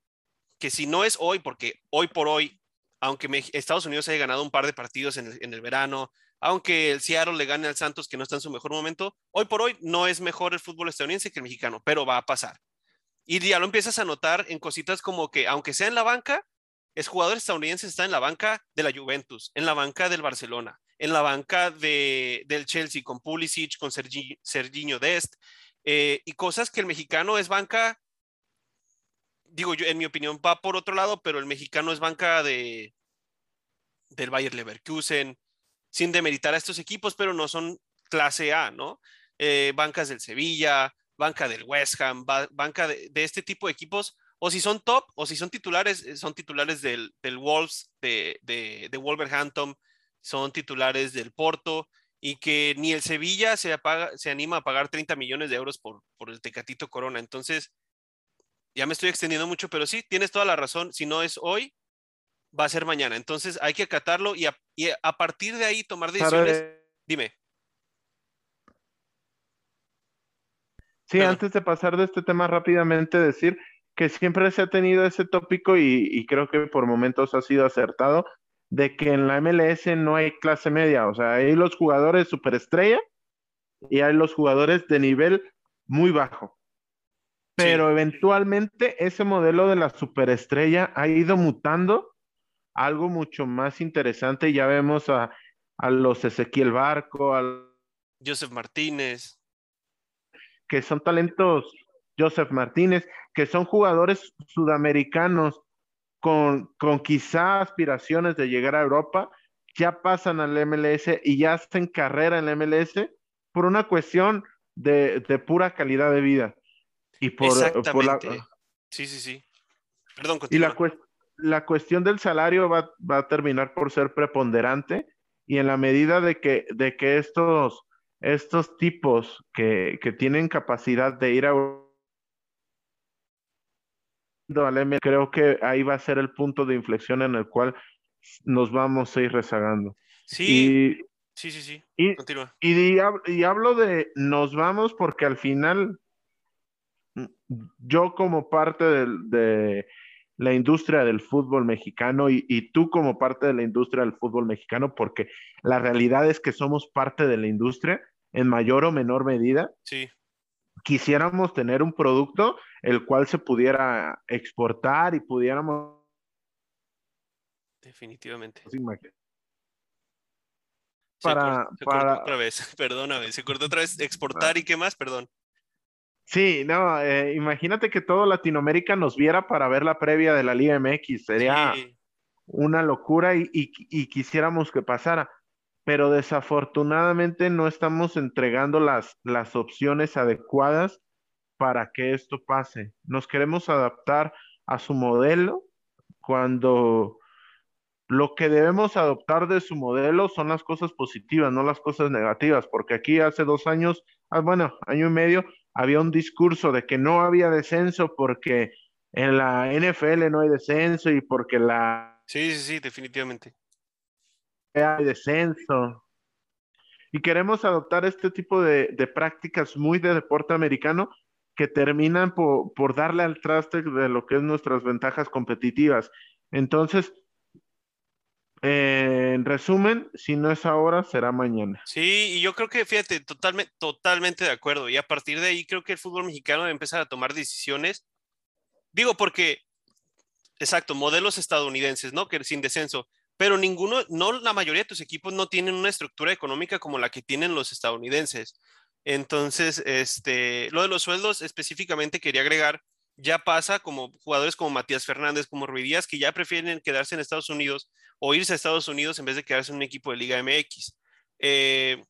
que si no es hoy, porque hoy por hoy aunque Estados Unidos haya ganado un par de partidos en el, verano, aunque el Seattle le gane al Santos, que no está en su mejor momento, hoy por hoy no es mejor el fútbol estadounidense que el mexicano, pero va a pasar. Y ya lo empiezas a notar en cositas como que, aunque sea en la banca, es jugador estadounidense está en la banca de la Juventus, en la banca del Barcelona, en la banca de, del Chelsea con Pulisic, con Serginho Dest, eh, y cosas que el mexicano es banca digo yo, en mi opinión va por otro lado, pero el mexicano es banca de del Bayer Leverkusen, sin demeritar a estos equipos, pero no son clase A, ¿no? Eh, bancas del Sevilla, banca del West Ham, banca de, este tipo de equipos, o si son top, o si son titulares, eh, son titulares del, Wolves, de, de, Wolverhampton, son titulares del Porto, y que ni el Sevilla se, se anima a pagar 30 millones de euros por, por el Tecatito Corona. Entonces, ya me estoy extendiendo mucho, pero sí, tienes toda la razón. Si no es hoy, va a ser mañana. Entonces hay que acatarlo y a, partir de ahí tomar decisiones. Dime. Sí, antes de pasar de este tema rápidamente, decir que siempre se ha tenido ese tópico y, creo que por momentos ha sido acertado, de que en la MLS no hay clase media, o sea, hay los jugadores superestrella y hay los jugadores de nivel muy bajo. Pero eventualmente ese modelo de la superestrella ha ido mutando algo mucho más interesante. Ya vemos a, a los Ezequiel Barco, a Joseph Martínez. Que son talentos, Joseph Martínez, que son jugadores sudamericanos con, con quizá aspiraciones de llegar a Europa, ya pasan al MLS y ya hacen carrera en el MLS por una cuestión de, de pura calidad de vida. Y por, por la, sí, sí, sí. Perdón, Y la, la cuestión del salario va, va, a terminar por ser preponderante y en la medida de que, de que estos, estos tipos que, que tienen capacidad de ir a creo que ahí va a ser el punto de inflexión en el cual nos vamos a ir rezagando. Sí, sí, sí, sí. Y, Continúa. Y, y, hablo de nos vamos porque al final yo como parte de, de la industria del fútbol mexicano y, y, tú como parte de la industria del fútbol mexicano, porque la realidad es que somos parte de la industria en mayor o menor medida. Sí. Quisiéramos tener un producto el cual se pudiera exportar y pudiéramos... Definitivamente. Para, se para... otra vez, perdóname, se cortó otra vez exportar y qué más, perdón. Sí, no, eh, imagínate que todo Latinoamérica nos viera para ver la previa de la Liga MX, sería sí. una locura y, y, y, quisiéramos que pasara, pero desafortunadamente no estamos entregando las, las opciones adecuadas para que esto pase. Nos queremos adaptar a su modelo cuando lo que debemos adoptar de su modelo son las cosas positivas, no las cosas negativas, porque aquí hace dos años, ah, bueno, año y medio, había un discurso de que no había descenso porque en la NFL no hay descenso y porque la... Sí, sí, sí, definitivamente. Hay descenso. Y queremos adoptar este tipo de, de prácticas muy de deporte americano que terminan por, por, darle al traste de lo que es nuestras ventajas competitivas. Entonces, eh, en resumen, si no es ahora, será mañana. Sí, y yo creo que, fíjate, totalmente, totalmente de acuerdo. Y a partir de ahí creo que el fútbol mexicano debe empezar a tomar decisiones. Digo, porque, exacto, modelos estadounidenses, ¿no? Que sin descenso, pero ninguno, no la mayoría de tus equipos no tienen una estructura económica como la que tienen los estadounidenses. Entonces, este, lo de los sueldos específicamente quería agregar, ya pasa como jugadores como Matías Fernández, como Ruidías, que ya prefieren quedarse en Estados Unidos o irse a Estados Unidos en vez de quedarse en un equipo de Liga MX. Eh,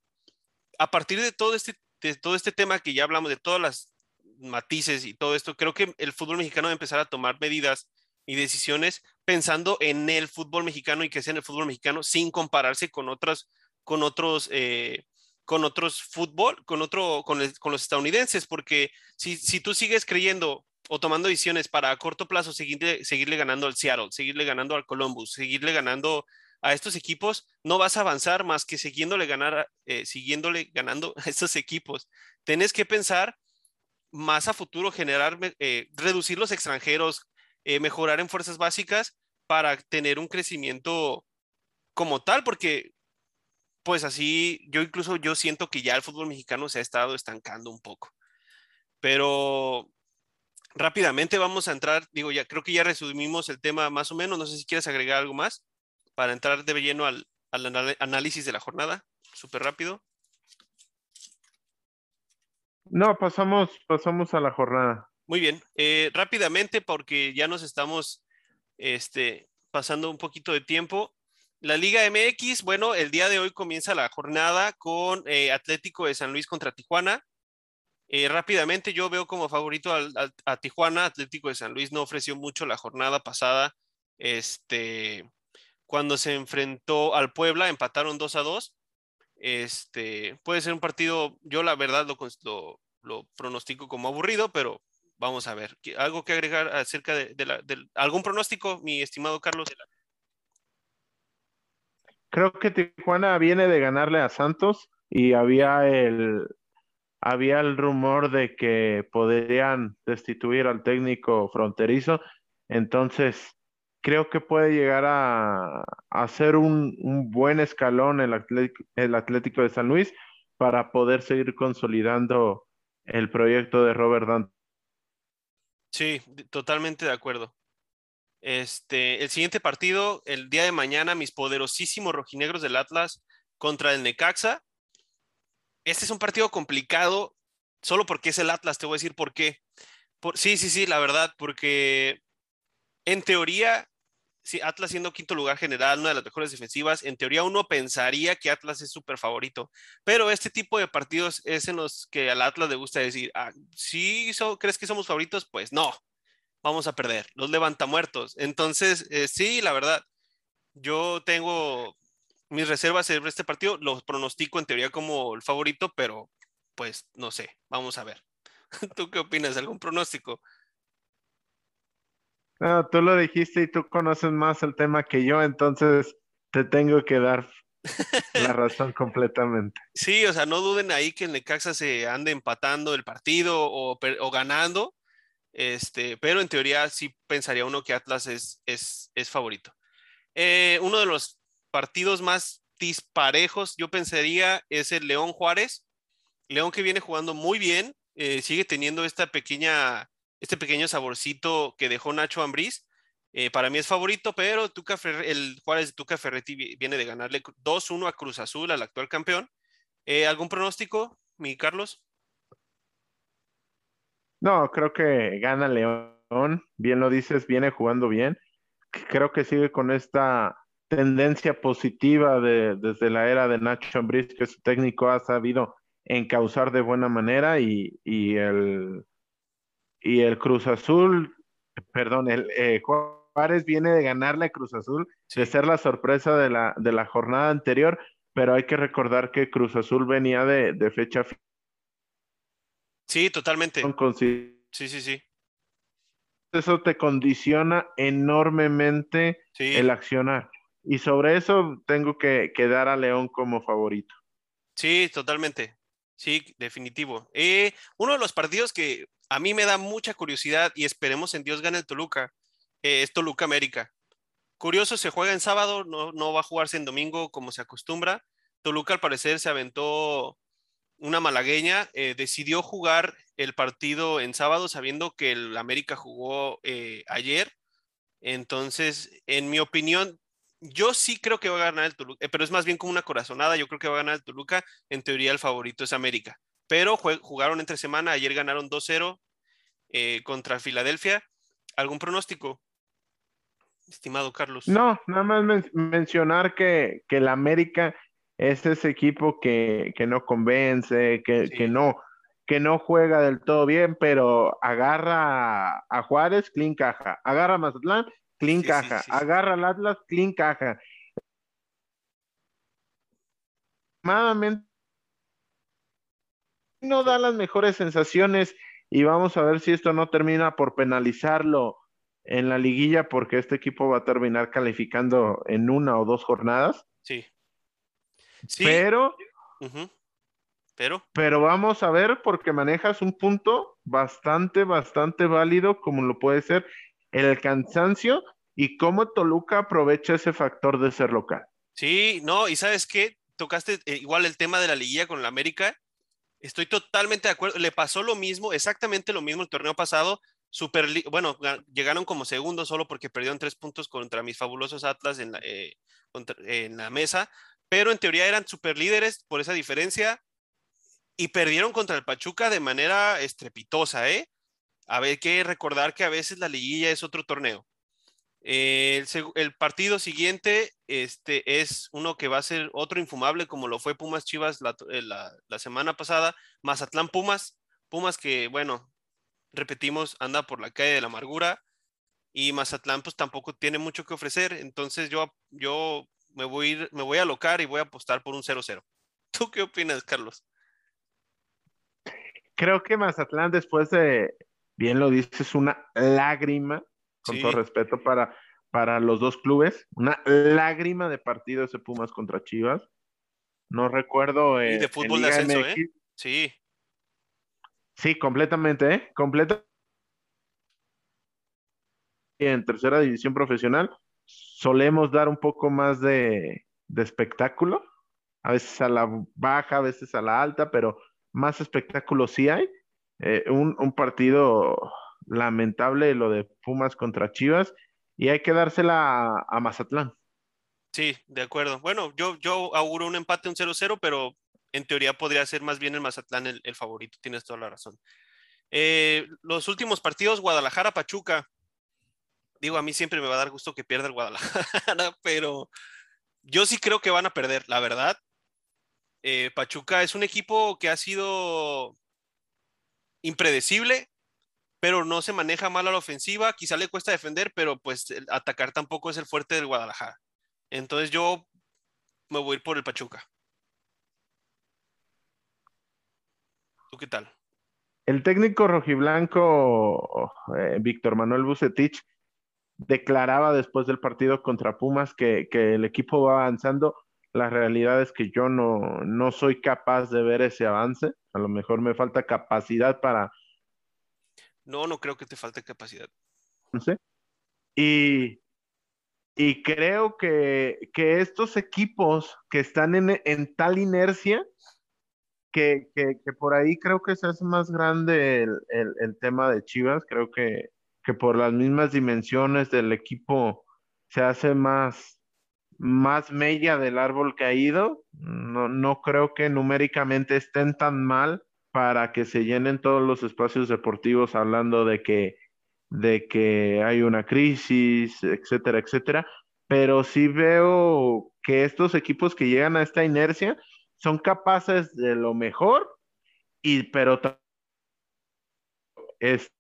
a partir de todo, este, de todo este tema que ya hablamos, de todas las matices y todo esto, creo que el fútbol mexicano debe empezar a tomar medidas y decisiones pensando en el fútbol mexicano y que sea en el fútbol mexicano sin compararse con otras, con otros, eh, con otros fútbol, con otro, con, el, con, los estadounidenses, porque si, si tú sigues creyendo o tomando decisiones para a corto plazo seguirle, seguirle ganando al Seattle, seguirle ganando al Columbus, seguirle ganando a estos equipos, no vas a avanzar más que siguiéndole, ganar, eh, siguiéndole ganando a estos equipos. Tienes que pensar más a futuro, generar, eh, reducir los extranjeros, eh, mejorar en fuerzas básicas para tener un crecimiento como tal, porque pues así, yo incluso yo siento que ya el fútbol mexicano se ha estado estancando un poco. Pero rápidamente vamos a entrar, digo, ya creo que ya resumimos el tema más o menos, no sé si quieres agregar algo más para entrar de lleno al, al análisis de la jornada, súper rápido. No, pasamos, pasamos a la jornada. Muy bien, eh, rápidamente porque ya nos estamos este, pasando un poquito de tiempo. La Liga MX, bueno, el día de hoy comienza la jornada con eh, Atlético de San Luis contra Tijuana. Eh, rápidamente yo veo como favorito al, a Tijuana, Atlético de San Luis no ofreció mucho la jornada pasada. Este, cuando se enfrentó al Puebla, empataron 2 a 2. Este, puede ser un partido, yo la verdad lo, lo, pronostico como aburrido, pero vamos a ver. ¿Algo que agregar acerca de, de, la, de algún pronóstico, mi estimado Carlos? Creo que Tijuana viene de ganarle a Santos y había el, había el rumor de que podrían destituir al técnico fronterizo, entonces creo que puede llegar a, a ser un, buen escalón el Atlético, el Atlético, de San Luis para poder seguir consolidando el proyecto de Robert Dante. Sí, totalmente de acuerdo. Este, el siguiente partido, el día de mañana, mis poderosísimos rojinegros del Atlas contra el Necaxa. Este es un partido complicado, solo porque es el Atlas, te voy a decir por qué. sí, sí, sí, la verdad, porque en teoría, si Atlas siendo quinto lugar general, una de las mejores defensivas, en teoría uno pensaría que Atlas es súper favorito, pero este tipo de partidos es en los que al Atlas le gusta decir, ah, ¿sí crees que somos favoritos? Pues no, vamos a perder, los levanta muertos. Entonces, eh, sí, la verdad, yo tengo mis reservas sobre este partido, los pronostico en teoría como el favorito, pero pues no sé, vamos a ver. ¿Tú qué opinas? ¿Algún pronóstico? No, tú lo dijiste y tú conoces más el tema que yo, entonces te tengo que dar la razón completamente. Sí, o sea, no duden ahí que el Necaxa se ande empatando el partido o, o ganando, este, pero en teoría sí pensaría uno que Atlas es, es, es favorito. Eh, uno de los partidos más disparejos, yo pensaría, es el León Juárez. León que viene jugando muy bien, eh, sigue teniendo esta pequeña, este pequeño saborcito que dejó Nacho Ambriz. Eh, para mí es favorito, pero el Juárez de Tuca Ferretti viene de ganarle 2-1 a Cruz Azul, al actual campeón. ¿Algún pronóstico, mi Carlos? No, creo que gana León. Bien lo dices, viene jugando bien. Creo que sigue con esta tendencia positiva de, desde la era de Nacho Ambriz, que su técnico ha sabido encauzar de buena manera y, el, y el Cruz Azul, perdón, el eh, Juárez viene de ganarle a Cruz Azul, de ser la sorpresa de la, de la jornada anterior, pero hay que recordar que Cruz Azul venía de, de fecha Sí, totalmente. Sí, sí, sí. Eso te condiciona enormemente el accionar. Y sobre eso tengo que, quedar dar a León como favorito. Sí, totalmente. Sí, definitivo. Eh, uno de los partidos que a mí me da mucha curiosidad y esperemos en Dios gane el Toluca eh, es Toluca América. Curioso, se juega en sábado, no, no va a jugarse en domingo como se acostumbra. Toluca al parecer se aventó una malagueña, eh, decidió jugar el partido en sábado sabiendo que el América jugó eh, ayer. Entonces, en mi opinión, yo sí creo que va a ganar el Toluca, eh, pero es más bien como una corazonada. Yo creo que va a ganar el Toluca. En teoría, el favorito es América. Pero jugaron entre semana. Ayer ganaron 2-0 contra Filadelfia. ¿Algún pronóstico, estimado Carlos? No, nada más mencionar que, que el América es ese equipo que, no convence, que, no, que no juega del todo bien, pero agarra a, Juárez, clean caja, agarra a Mazatlán, clean caja, agarra al Atlas, clean caja. No da las mejores sensaciones y vamos a ver si esto no termina por penalizarlo en la liguilla porque este equipo va a terminar calificando en una o dos jornadas. Sí. Pero, pero, pero vamos a ver porque manejas un punto bastante, bastante válido como lo puede ser el cansancio y cómo Toluca aprovecha ese factor de ser local. Sí, no, y sabes qué, tocaste eh, igual el tema de la liguilla con la América. Estoy totalmente de acuerdo. Le pasó lo mismo, exactamente lo mismo el torneo pasado. Super, bueno, llegaron como segundos solo porque perdieron tres puntos contra mis fabulosos Atlas en la, eh, en la mesa, pero en teoría eran super líderes por esa diferencia y perdieron contra el Pachuca de manera estrepitosa, ¿eh? A ver, que recordar que a veces la liguilla es otro torneo. el, partido siguiente este, es uno que va a ser otro infumable, como lo fue Pumas Chivas la, eh, la semana pasada, Mazatlán Pumas, Pumas que, bueno, repetimos, anda por la calle de la amargura y Mazatlán pues tampoco tiene mucho que ofrecer, entonces yo, yo me voy, me voy a alocar y voy a apostar por un 0-0. ¿Tú qué opinas, Carlos? Creo que Mazatlán después de, bien lo dices, una lágrima, con todo respeto para, para los dos clubes, una lágrima de partido ese Pumas contra Chivas. No recuerdo. y de fútbol de ascenso, ¿eh? Sí. Sí, completamente, ¿eh? Completamente. En tercera división profesional, solemos dar un poco más de, espectáculo, a veces a la baja, a veces a la alta, pero más espectáculo sí hay. Eh, un, partido lamentable lo de Pumas contra Chivas y hay que dársela a, Mazatlán. Sí, de acuerdo. Bueno, yo, yo auguro un empate, un 0-0, pero en teoría podría ser más bien el Mazatlán el, favorito, tienes toda la razón. Eh, los últimos partidos, Guadalajara-Pachuca. Digo, a mí siempre me va a dar gusto que pierda el Guadalajara, pero yo sí creo que van a perder, la verdad. Eh, Pachuca es un equipo que ha sido impredecible, pero no se maneja mal a la ofensiva. Quizá le cuesta defender, pero pues atacar tampoco es el fuerte del Guadalajara. Entonces yo me voy a ir por el Pachuca. ¿Tú qué tal? El técnico rojiblanco, eh, Víctor Manuel Bucetich, declaraba después del partido contra Pumas que, el equipo va avanzando. La realidad es que yo no, no soy capaz de ver ese avance. A lo mejor me falta capacidad para... No, no creo que te falte capacidad. Y, y creo que, estos equipos que están en, en tal inercia, que, por ahí creo que se hace más grande el tema de Chivas, creo que que por las mismas dimensiones del equipo se hace más, más mella del árbol caído. No, no creo que numéricamente estén tan mal para que se llenen todos los espacios deportivos hablando de que, de que hay una crisis, etcétera, etcétera. Pero sí veo que estos equipos que llegan a esta inercia son capaces de lo mejor, y pero es,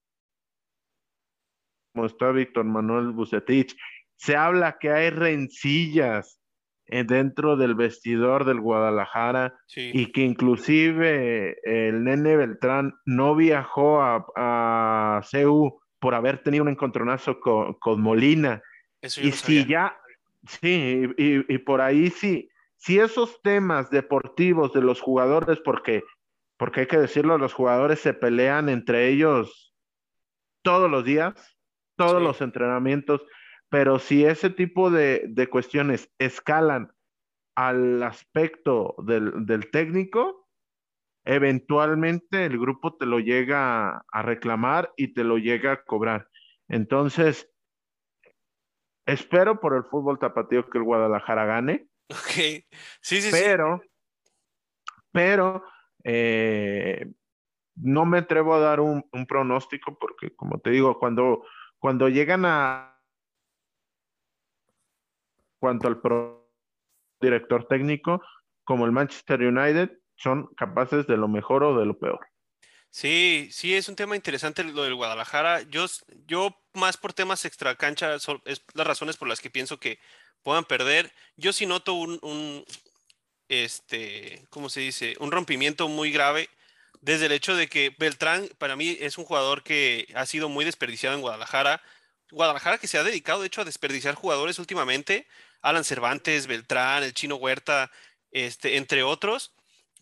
está Víctor Manuel Bucetich. Se habla que hay rencillas eh, dentro del vestidor del Guadalajara y que inclusive el nene Beltrán no viajó a, a CEU por haber tenido un encontronazo con, Molina. y si ya, sí, y, y, por ahí sí, si esos temas deportivos de los jugadores, porque, porque hay que decirlo, los jugadores se pelean entre ellos todos los días, todos los entrenamientos, pero si ese tipo de, cuestiones escalan al aspecto del, técnico, eventualmente el grupo te lo llega a reclamar y te lo llega a cobrar. Entonces, espero por el fútbol tapatío que el Guadalajara gane. Ok, sí, sí, pero, Pero, eh, no me atrevo a dar un, un, pronóstico porque, como te digo, cuando cuando llegan a cuanto al director técnico, como el Manchester United, son capaces de lo mejor o de lo peor. Sí, sí, es un tema interesante lo del Guadalajara. Yo, yo más por temas extra cancha, es las razones por las que pienso que puedan perder. Yo sí noto un, un este, ¿cómo se dice? Un rompimiento muy grave desde el hecho de que Beltrán para mí es un jugador que ha sido muy desperdiciado en Guadalajara. Guadalajara que se ha dedicado de hecho a desperdiciar jugadores últimamente, Alan Cervantes, Beltrán, el Chino Huerta, este, entre otros.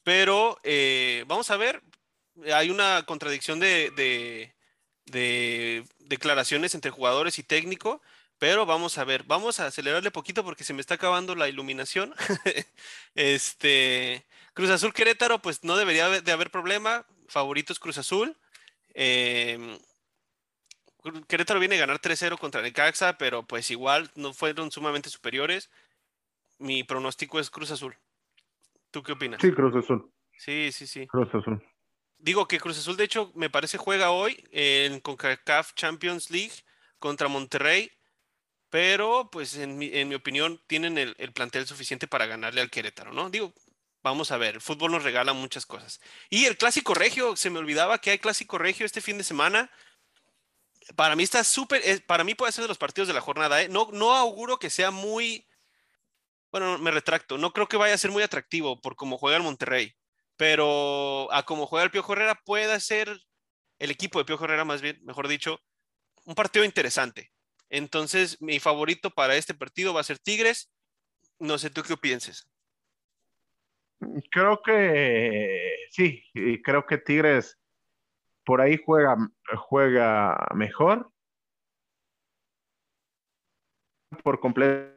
Pero eh, vamos a ver, hay una contradicción de, de, de, declaraciones entre jugadores y técnico, pero vamos a ver, vamos a acelerarle poquito porque se me está acabando la iluminación. este, Cruz Azul Querétaro, pues no debería de haber problema. Favoritos Cruz Azul. Em, Querétaro viene a ganar 3-0 contra Necaxa, pero pues igual no fueron sumamente superiores. Mi pronóstico es Cruz Azul. ¿Tú qué opinas? Sí, Cruz Azul. Sí, sí, sí. Cruz Azul. Digo que Cruz Azul, de hecho, me parece juega hoy en CONCACAF Champions League contra Monterrey, pero pues en mi, opinión tienen el, el, plantel suficiente para ganarle al Querétaro, ¿no? Digo, Vamos a ver, el fútbol nos regala muchas cosas. Y el clásico regio, se me olvidaba que hay clásico regio este fin de semana. Para mí está súper, para mí puede ser de los partidos de la jornada. ¿eh? No, no auguro que sea muy, bueno, me retracto, no creo que vaya a ser muy atractivo por cómo juega el Monterrey, pero a cómo juega el Piojo Herrera puede ser el equipo de Piojo Herrera, más bien, mejor dicho, un partido interesante. Entonces, mi favorito para este partido va a ser Tigres. No sé tú qué pienses. Creo que sí, creo que Tigres por ahí juega, juega mejor. Por completo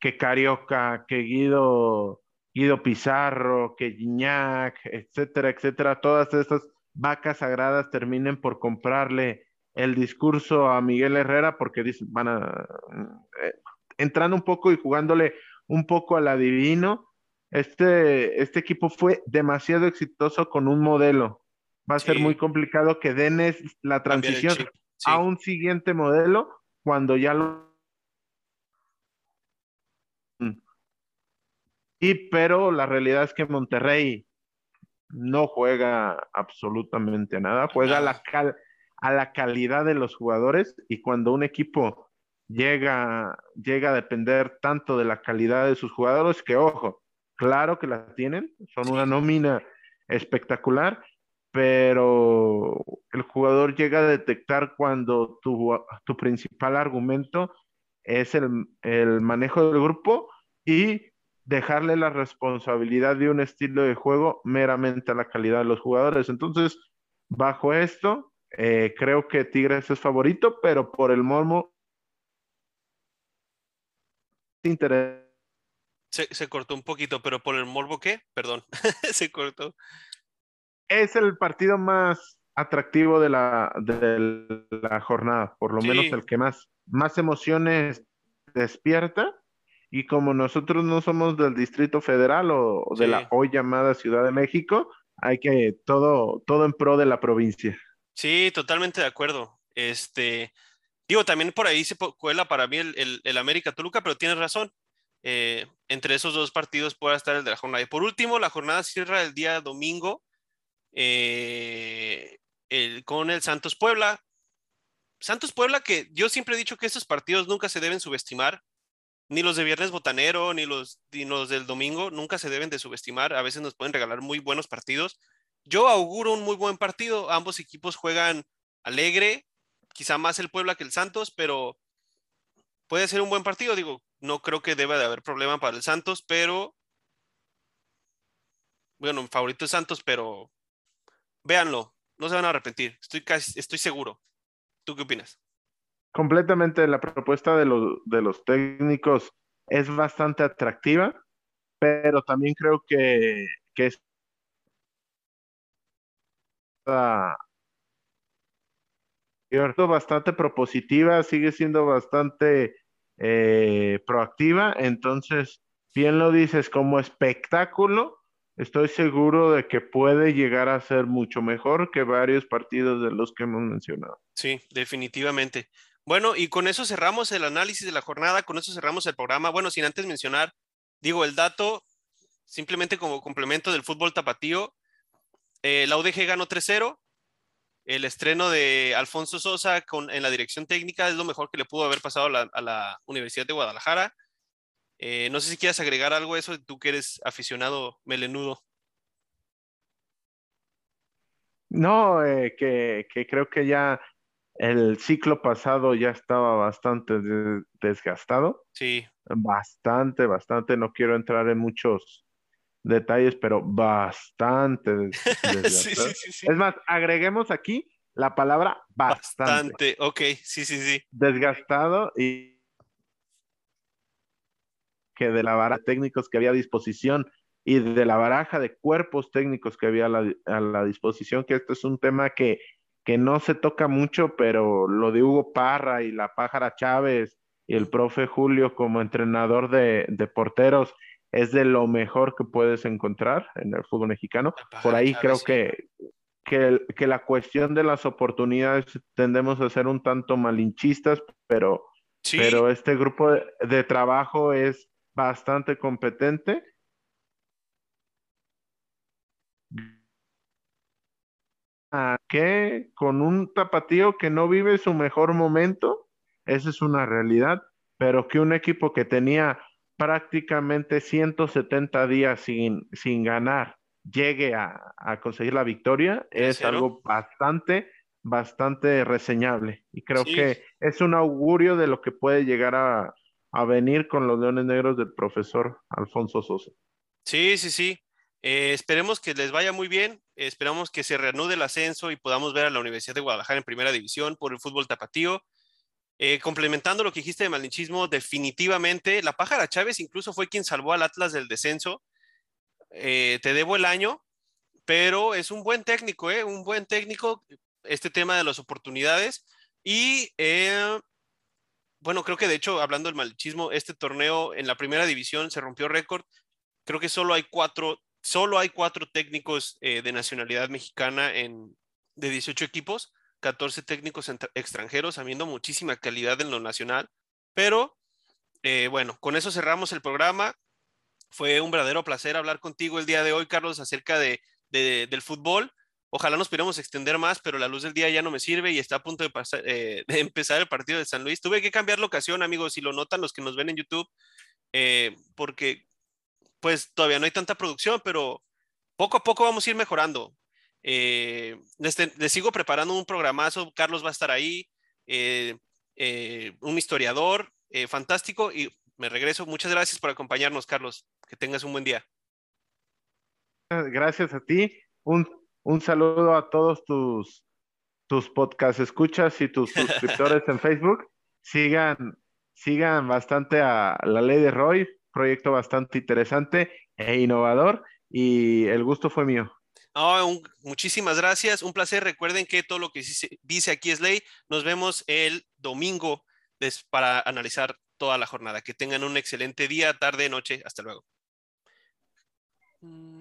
que Carioca, que Guido, Guido Pizarro, que Gignac, etcétera, etcétera, todas estas vacas sagradas terminen por comprarle el discurso a Miguel Herrera porque dicen, van a, eh, entrando un poco y jugándole un poco al adivino, este, este equipo fue demasiado exitoso con un modelo. Va a ser muy complicado que den la transición a un siguiente modelo cuando ya lo... Y pero la realidad es que Monterrey no juega absolutamente nada, juega a la, a la calidad de los jugadores y cuando un equipo llega, llega a depender tanto de la calidad de sus jugadores que, ojo, claro que la tienen, son una nómina espectacular, pero el jugador llega a detectar cuando tu, tu principal argumento es el, el manejo del grupo y dejarle la responsabilidad de un estilo de juego meramente a la calidad de los jugadores. Entonces, bajo esto, eh, creo que Tigres es favorito, pero por el mormo. Se, se, cortó un poquito, pero por el morbo, ¿qué? Perdón, se cortó. Es el partido más atractivo de la, de la jornada, por lo menos el que más, más emociones despierta y como nosotros no somos del Distrito Federal o, de la hoy llamada Ciudad de México, hay que todo, todo en pro de la provincia. Sí, totalmente de acuerdo. Este, digo, también por ahí se cuela para mí el, el, América Toluca, pero tienes razón. Eh, entre esos dos partidos puede estar el de la jornada. Y por último, la jornada cierra el día domingo eh, con el Santos Puebla. Santos Puebla, que yo siempre he dicho que estos partidos nunca se deben subestimar ni los de viernes botanero, ni los, ni los del domingo, nunca se deben de subestimar. A veces nos pueden regalar muy buenos partidos. Yo auguro un muy buen partido. Ambos equipos juegan alegre, quizá más el Puebla que el Santos, pero puede ser un buen partido. Digo, no creo que deba de haber problema para el Santos, pero bueno, mi favorito es Santos, pero véanlo, no se van a arrepentir. Estoy casi, estoy seguro. ¿Tú qué opinas? completamente la propuesta de los, de los técnicos es bastante atractiva, pero también creo que, que es bastante propositiva, sigue siendo bastante eh, proactiva, entonces, bien lo dices, como espectáculo, estoy seguro de que puede llegar a ser mucho mejor que varios partidos de los que hemos mencionado. Sí, definitivamente. Bueno, y con eso cerramos el análisis de la jornada, con eso cerramos el programa. Bueno, sin antes mencionar, digo, el dato, simplemente como complemento del fútbol tapatío, eh, la UDG ganó 3-0. El estreno de Alfonso Sosa con, en la dirección técnica es lo mejor que le pudo haber pasado a la, Universidad de Guadalajara. Eh, no sé si quieres agregar algo a eso, tú que eres aficionado melenudo. No, eh, que, que, creo que ya el ciclo pasado ya estaba bastante desgastado. Sí. Bastante, bastante. No quiero entrar en muchos detalles, pero bastante desgastado. Es más, agreguemos aquí la palabra bastante. Bastante, ok, sí, sí, sí. Desgastado y que de la baraja de técnicos que había a disposición y de la baraja de cuerpos técnicos que había a la disposición, que este es un tema que que no se toca mucho, pero lo de Hugo Parra y la Pájara Chávez y el profe Julio como entrenador de, porteros es de lo mejor que puedes encontrar en el fútbol mexicano. Por ahí creo que, que, la cuestión de las oportunidades tendemos a ser un tanto malinchistas, pero, pero este grupo de trabajo es bastante competente. Que con un tapatío que no vive su mejor momento, esa es una realidad, pero que un equipo que tenía prácticamente 170 días sin, sin ganar llegue a, conseguir la victoria es algo bastante, bastante reseñable. Y creo que es un augurio de lo que puede llegar a, a venir con los Leones Negros del profesor Alfonso Sosa. Sí, sí, sí. Eh, esperemos que les vaya muy bien, esperamos que se reanude el ascenso y podamos ver a la Universidad de Guadalajara en primera división por el fútbol tapatío. Eh, complementando lo que dijiste de malinchismo, definitivamente la pájara Chávez incluso fue quien salvó al Atlas del descenso. Eh, te debo el año, pero es un buen técnico, ¿eh? Un buen técnico, este tema de las oportunidades. Y eh, bueno, creo que de hecho, hablando del malichismo, este torneo en la primera división se rompió récord. Creo que solo hay cuatro, solo hay cuatro técnicos de nacionalidad mexicana en, de 18 equipos, 14 técnicos extranjeros, habiendo muchísima calidad en lo nacional. Pero eh, bueno, con eso cerramos el programa. Fue un verdadero placer hablar contigo el día de hoy, Carlos, acerca de, del fútbol. Ojalá nos pudiéramos extender más, pero la luz del día ya no me sirve y está a punto de, pasar, eh, de empezar el partido de San Luis. Tuve que cambiar la ocasión, amigos, si lo notan los que nos ven en YouTube, eh, porque pues todavía no hay tanta producción, pero poco a poco vamos a ir mejorando. Eh, les, sigo preparando un programazo, Carlos va a estar ahí, un historiador fantástico y me regreso. Muchas gracias por acompañarnos, Carlos. Que tengas un buen día. Gracias a ti. Un un saludo a todos tus, tus podcast escuchas y tus suscriptores en Facebook. Sigan, sigan bastante a la ley de Roy, proyecto bastante interesante e innovador y el gusto fue mío. Muchísimas gracias, un placer. Recuerden que todo lo que dice aquí es ley. Nos vemos el domingo para analizar toda la jornada. Que tengan un excelente día, tarde, noche. Hasta luego. Mm.